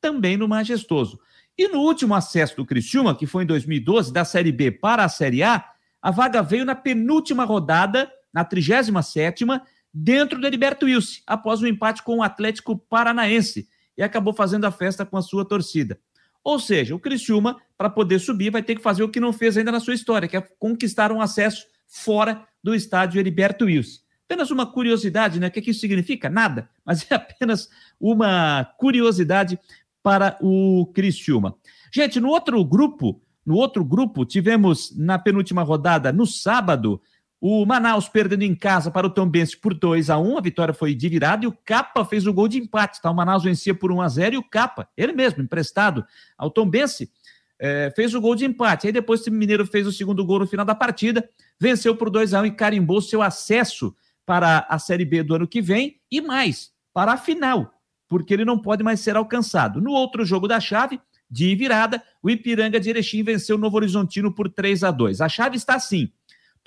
Speaker 1: também no Majestoso. E no último acesso do Criciúma, que foi em 2012, da Série B para a Série A, a vaga veio na penúltima rodada, na 37 dentro do Heriberto Wilson, após o um empate com o Atlético Paranaense, e acabou fazendo a festa com a sua torcida. Ou seja, o Criciúma, para poder subir, vai ter que fazer o que não fez ainda na sua história, que é conquistar um acesso fora do estádio Heriberto Wilson. Apenas uma curiosidade, né? O que, que isso significa? Nada, mas é apenas uma curiosidade para o Criciúma. Gente, no outro grupo, no outro grupo, tivemos na penúltima rodada, no sábado, o Manaus perdendo em casa para o Tombense por 2 a 1 a vitória foi de virada e o Capa fez o gol de empate, tá? O Manaus vencia por 1 a 0 e o Capa, ele mesmo, emprestado ao Tombense, é, fez o gol de empate. Aí depois o Mineiro fez o segundo gol no final da partida, venceu por 2 a 1 e carimbou seu acesso para a Série B do ano que vem e mais, para a final porque ele não pode mais ser alcançado. No outro jogo da chave, de virada, o Ipiranga de Erechim venceu o Novo Horizontino por 3 a 2. A chave está assim: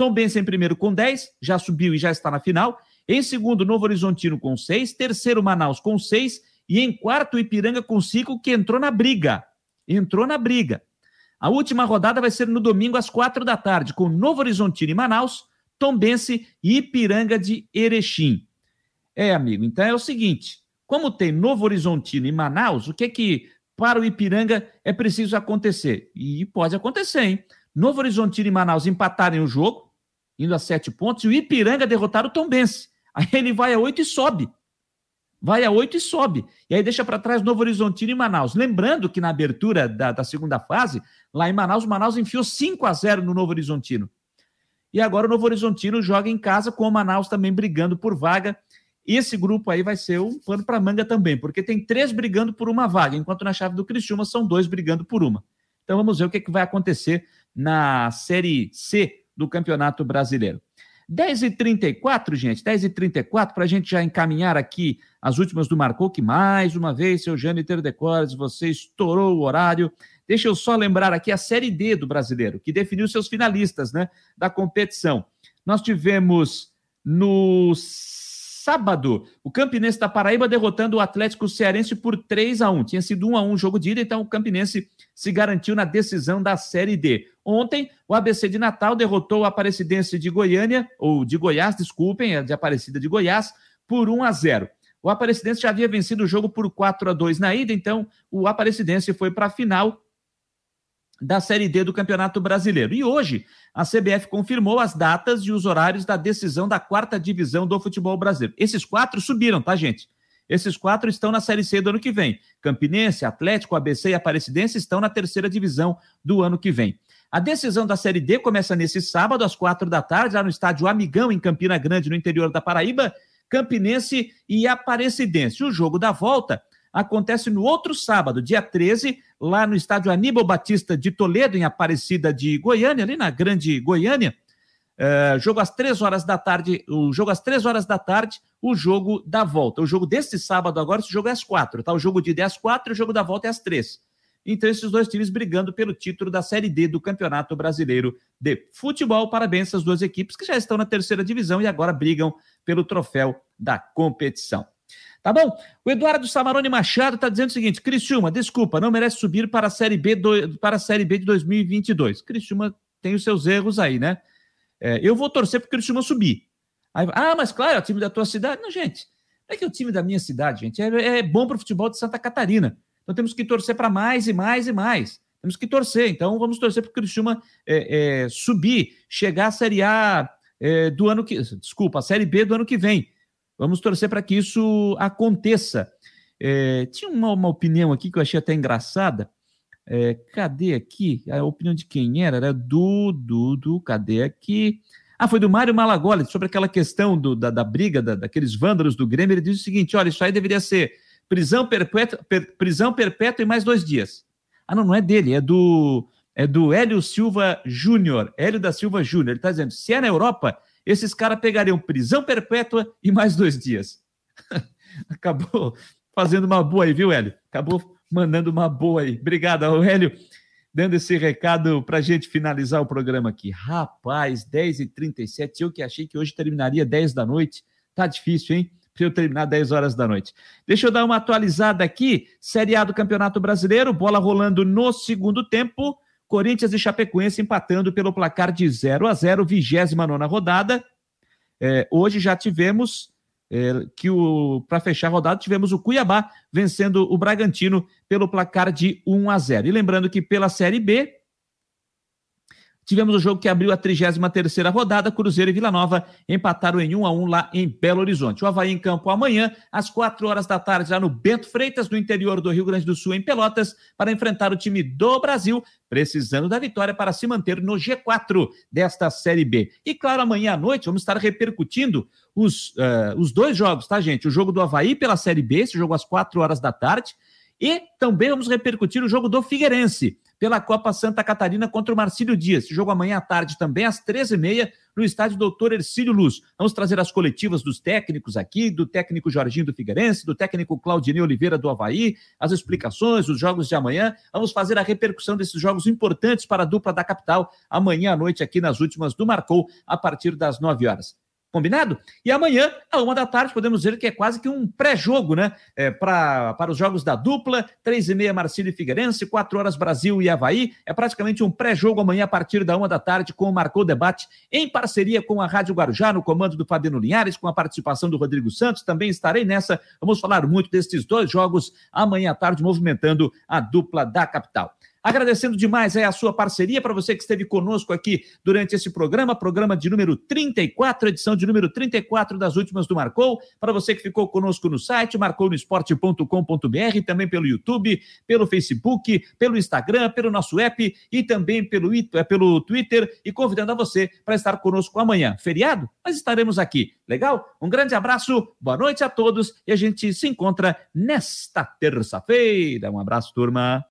Speaker 1: Tom Benz em primeiro com 10, já subiu e já está na final. Em segundo, Novo Horizontino com 6, terceiro Manaus com 6 e em quarto Ipiranga com 5 que entrou na briga. Entrou na briga. A última rodada vai ser no domingo às quatro da tarde com Novo Horizontino e Manaus, Tombense e Ipiranga de Erechim. É, amigo, então é o seguinte, como tem Novo Horizontino e Manaus, o que que para o Ipiranga é preciso acontecer? E pode acontecer, hein? Novo Horizontino e Manaus empatarem o jogo, indo a sete pontos, e o Ipiranga derrotar o Tombense. Aí ele vai a oito e sobe. vai a oito e sobe. E aí deixa para trás Novo Horizontino e Manaus. Lembrando que na abertura da, da segunda fase, lá em Manaus, o Manaus enfiou 5 a 0 no Novo Horizontino. E agora o Novo Horizontino joga em casa com o Manaus também brigando por vaga. Esse grupo aí vai ser um pano para manga também, porque tem três brigando por uma vaga, enquanto na chave do Criciúma são dois brigando por uma. Então vamos ver o que, que vai acontecer na Série C do Campeonato Brasileiro. 10h34, gente, 10h34, para a gente já encaminhar aqui as últimas do Marcou, que mais uma vez, seu Jâniter Decores, você estourou o horário. Deixa eu só lembrar aqui a Série D do brasileiro, que definiu seus finalistas né, da competição. Nós tivemos no sábado, o Campinense da Paraíba derrotando o Atlético Cearense por 3 a 1 Tinha sido 1 a 1 jogo de ida, então o Campinense se garantiu na decisão da Série D. Ontem, o ABC de Natal derrotou o Aparecidense de Goiânia, ou de Goiás, desculpem, é de Aparecida de Goiás, por 1 a 0. O Aparecidense já havia vencido o jogo por 4 a 2 na ida, então o Aparecidense foi para a final da Série D do Campeonato Brasileiro. E hoje, a CBF confirmou as datas e os horários da decisão da quarta divisão do futebol brasileiro. Esses quatro subiram, tá, gente? Esses quatro estão na Série C do ano que vem. Campinense, Atlético, ABC e Aparecidense estão na terceira divisão do ano que vem. A decisão da Série D começa nesse sábado, às quatro da tarde, lá no estádio Amigão, em Campina Grande, no interior da Paraíba. Campinense e Aparecidense. O jogo da volta acontece no outro sábado, dia 13, lá no estádio Aníbal Batista de Toledo, em Aparecida de Goiânia, ali na Grande Goiânia. Uh, jogo às três horas da tarde, o jogo às três horas da tarde, o jogo da volta. O jogo deste sábado agora, esse jogo é às quatro, tá? O jogo de 10 às quatro o jogo da volta é às três. Então, esses dois times brigando pelo título da Série D do Campeonato Brasileiro de Futebol. Parabéns às duas equipes que já estão na terceira divisão e agora brigam pelo troféu da competição. Tá bom? O Eduardo Samarone Machado está dizendo o seguinte: Criciúma, desculpa, não merece subir para a Série B, do, para a Série B de 2022. Criciúma tem os seus erros aí, né? É, eu vou torcer para o Criciúma subir. Aí, ah, mas claro, é o time da tua cidade. Não, gente, não é que é o time da minha cidade, gente. É, é bom para o futebol de Santa Catarina. Então temos que torcer para mais e mais e mais. Temos que torcer. Então vamos torcer para o Criciúma é, é, subir, chegar à Série A é, do ano que. Desculpa, a Série B do ano que vem. Vamos torcer para que isso aconteça. É, tinha uma, uma, opinião aqui que eu achei até engraçada. É, cadê aqui? A opinião de quem era? Era do, do, do, cadê aqui? Ah, foi do Mário Malagoli, sobre aquela questão do, da, da briga da, daqueles vândalos do Grêmio. Ele diz o seguinte: olha, isso aí deveria ser prisão perpétua, per, prisão perpétua e mais dois dias. Ah, não, não é dele, é do, é do Hélio Silva Júnior. Hélio da Silva Júnior. Ele está dizendo: se é na Europa, esses caras pegariam prisão perpétua e mais dois dias. Acabou fazendo uma boa aí, viu, Hélio? Acabou mandando uma boa aí. Obrigado, Hélio, dando esse recado para a gente finalizar o programa aqui. Rapaz, 10h37, eu que achei que hoje terminaria 10 da noite. Tá difícil, hein? Para eu terminar 10 horas da noite. Deixa eu dar uma atualizada aqui. Série A do Campeonato Brasileiro, bola rolando no segundo tempo. Corinthians e Chapecoense empatando pelo placar de 0 a 0, 29 rodada. É, hoje já tivemos é, que o para fechar a rodada tivemos o Cuiabá vencendo o Bragantino pelo placar de 1 a 0. E lembrando que pela Série B Tivemos o jogo que abriu a 33 rodada, Cruzeiro e Vila Nova empataram em 1 a 1 lá em Belo Horizonte. O Havaí em campo amanhã, às 4 horas da tarde, lá no Bento Freitas, no interior do Rio Grande do Sul, em Pelotas, para enfrentar o time do Brasil, precisando da vitória para se manter no G4 desta Série B. E claro, amanhã à noite vamos estar repercutindo os, uh, os dois jogos, tá, gente? O jogo do Havaí pela Série B, esse jogo às 4 horas da tarde, e também vamos repercutir o jogo do Figueirense pela Copa Santa Catarina contra o Marcílio Dias. Esse jogo amanhã à tarde também, às 13h30, no estádio Doutor Ercílio Luz. Vamos trazer as coletivas dos técnicos aqui, do técnico Jorginho do Figueirense, do técnico Claudinei Oliveira do Havaí, as explicações, os jogos de amanhã. Vamos fazer a repercussão desses jogos importantes para a dupla da capital amanhã à noite aqui nas últimas do Marcou, a partir das 9 horas. Combinado? E amanhã, à uma da tarde, podemos dizer que é quase que um pré-jogo, né? É, pra, para os jogos da dupla, três e meia Marcílio e Figueirense, quatro horas Brasil e Havaí. É praticamente um pré-jogo amanhã a partir da uma da tarde com o Marcou Debate, em parceria com a Rádio Guarujá, no comando do Fabiano Linhares, com a participação do Rodrigo Santos. Também estarei nessa. Vamos falar muito destes dois jogos amanhã à tarde, movimentando a dupla da capital. Agradecendo demais aí a sua parceria para você que esteve conosco aqui durante esse programa, programa de número 34, edição de número 34 das últimas do Marcou. Para você que ficou conosco no site marconosport.com.br, também pelo YouTube, pelo Facebook, pelo Instagram, pelo nosso app e também pelo, eh, pelo Twitter e convidando a você para estar conosco amanhã. Feriado? Mas estaremos aqui. Legal? Um grande abraço, boa noite a todos e a gente se encontra nesta terça-feira. Um abraço, turma.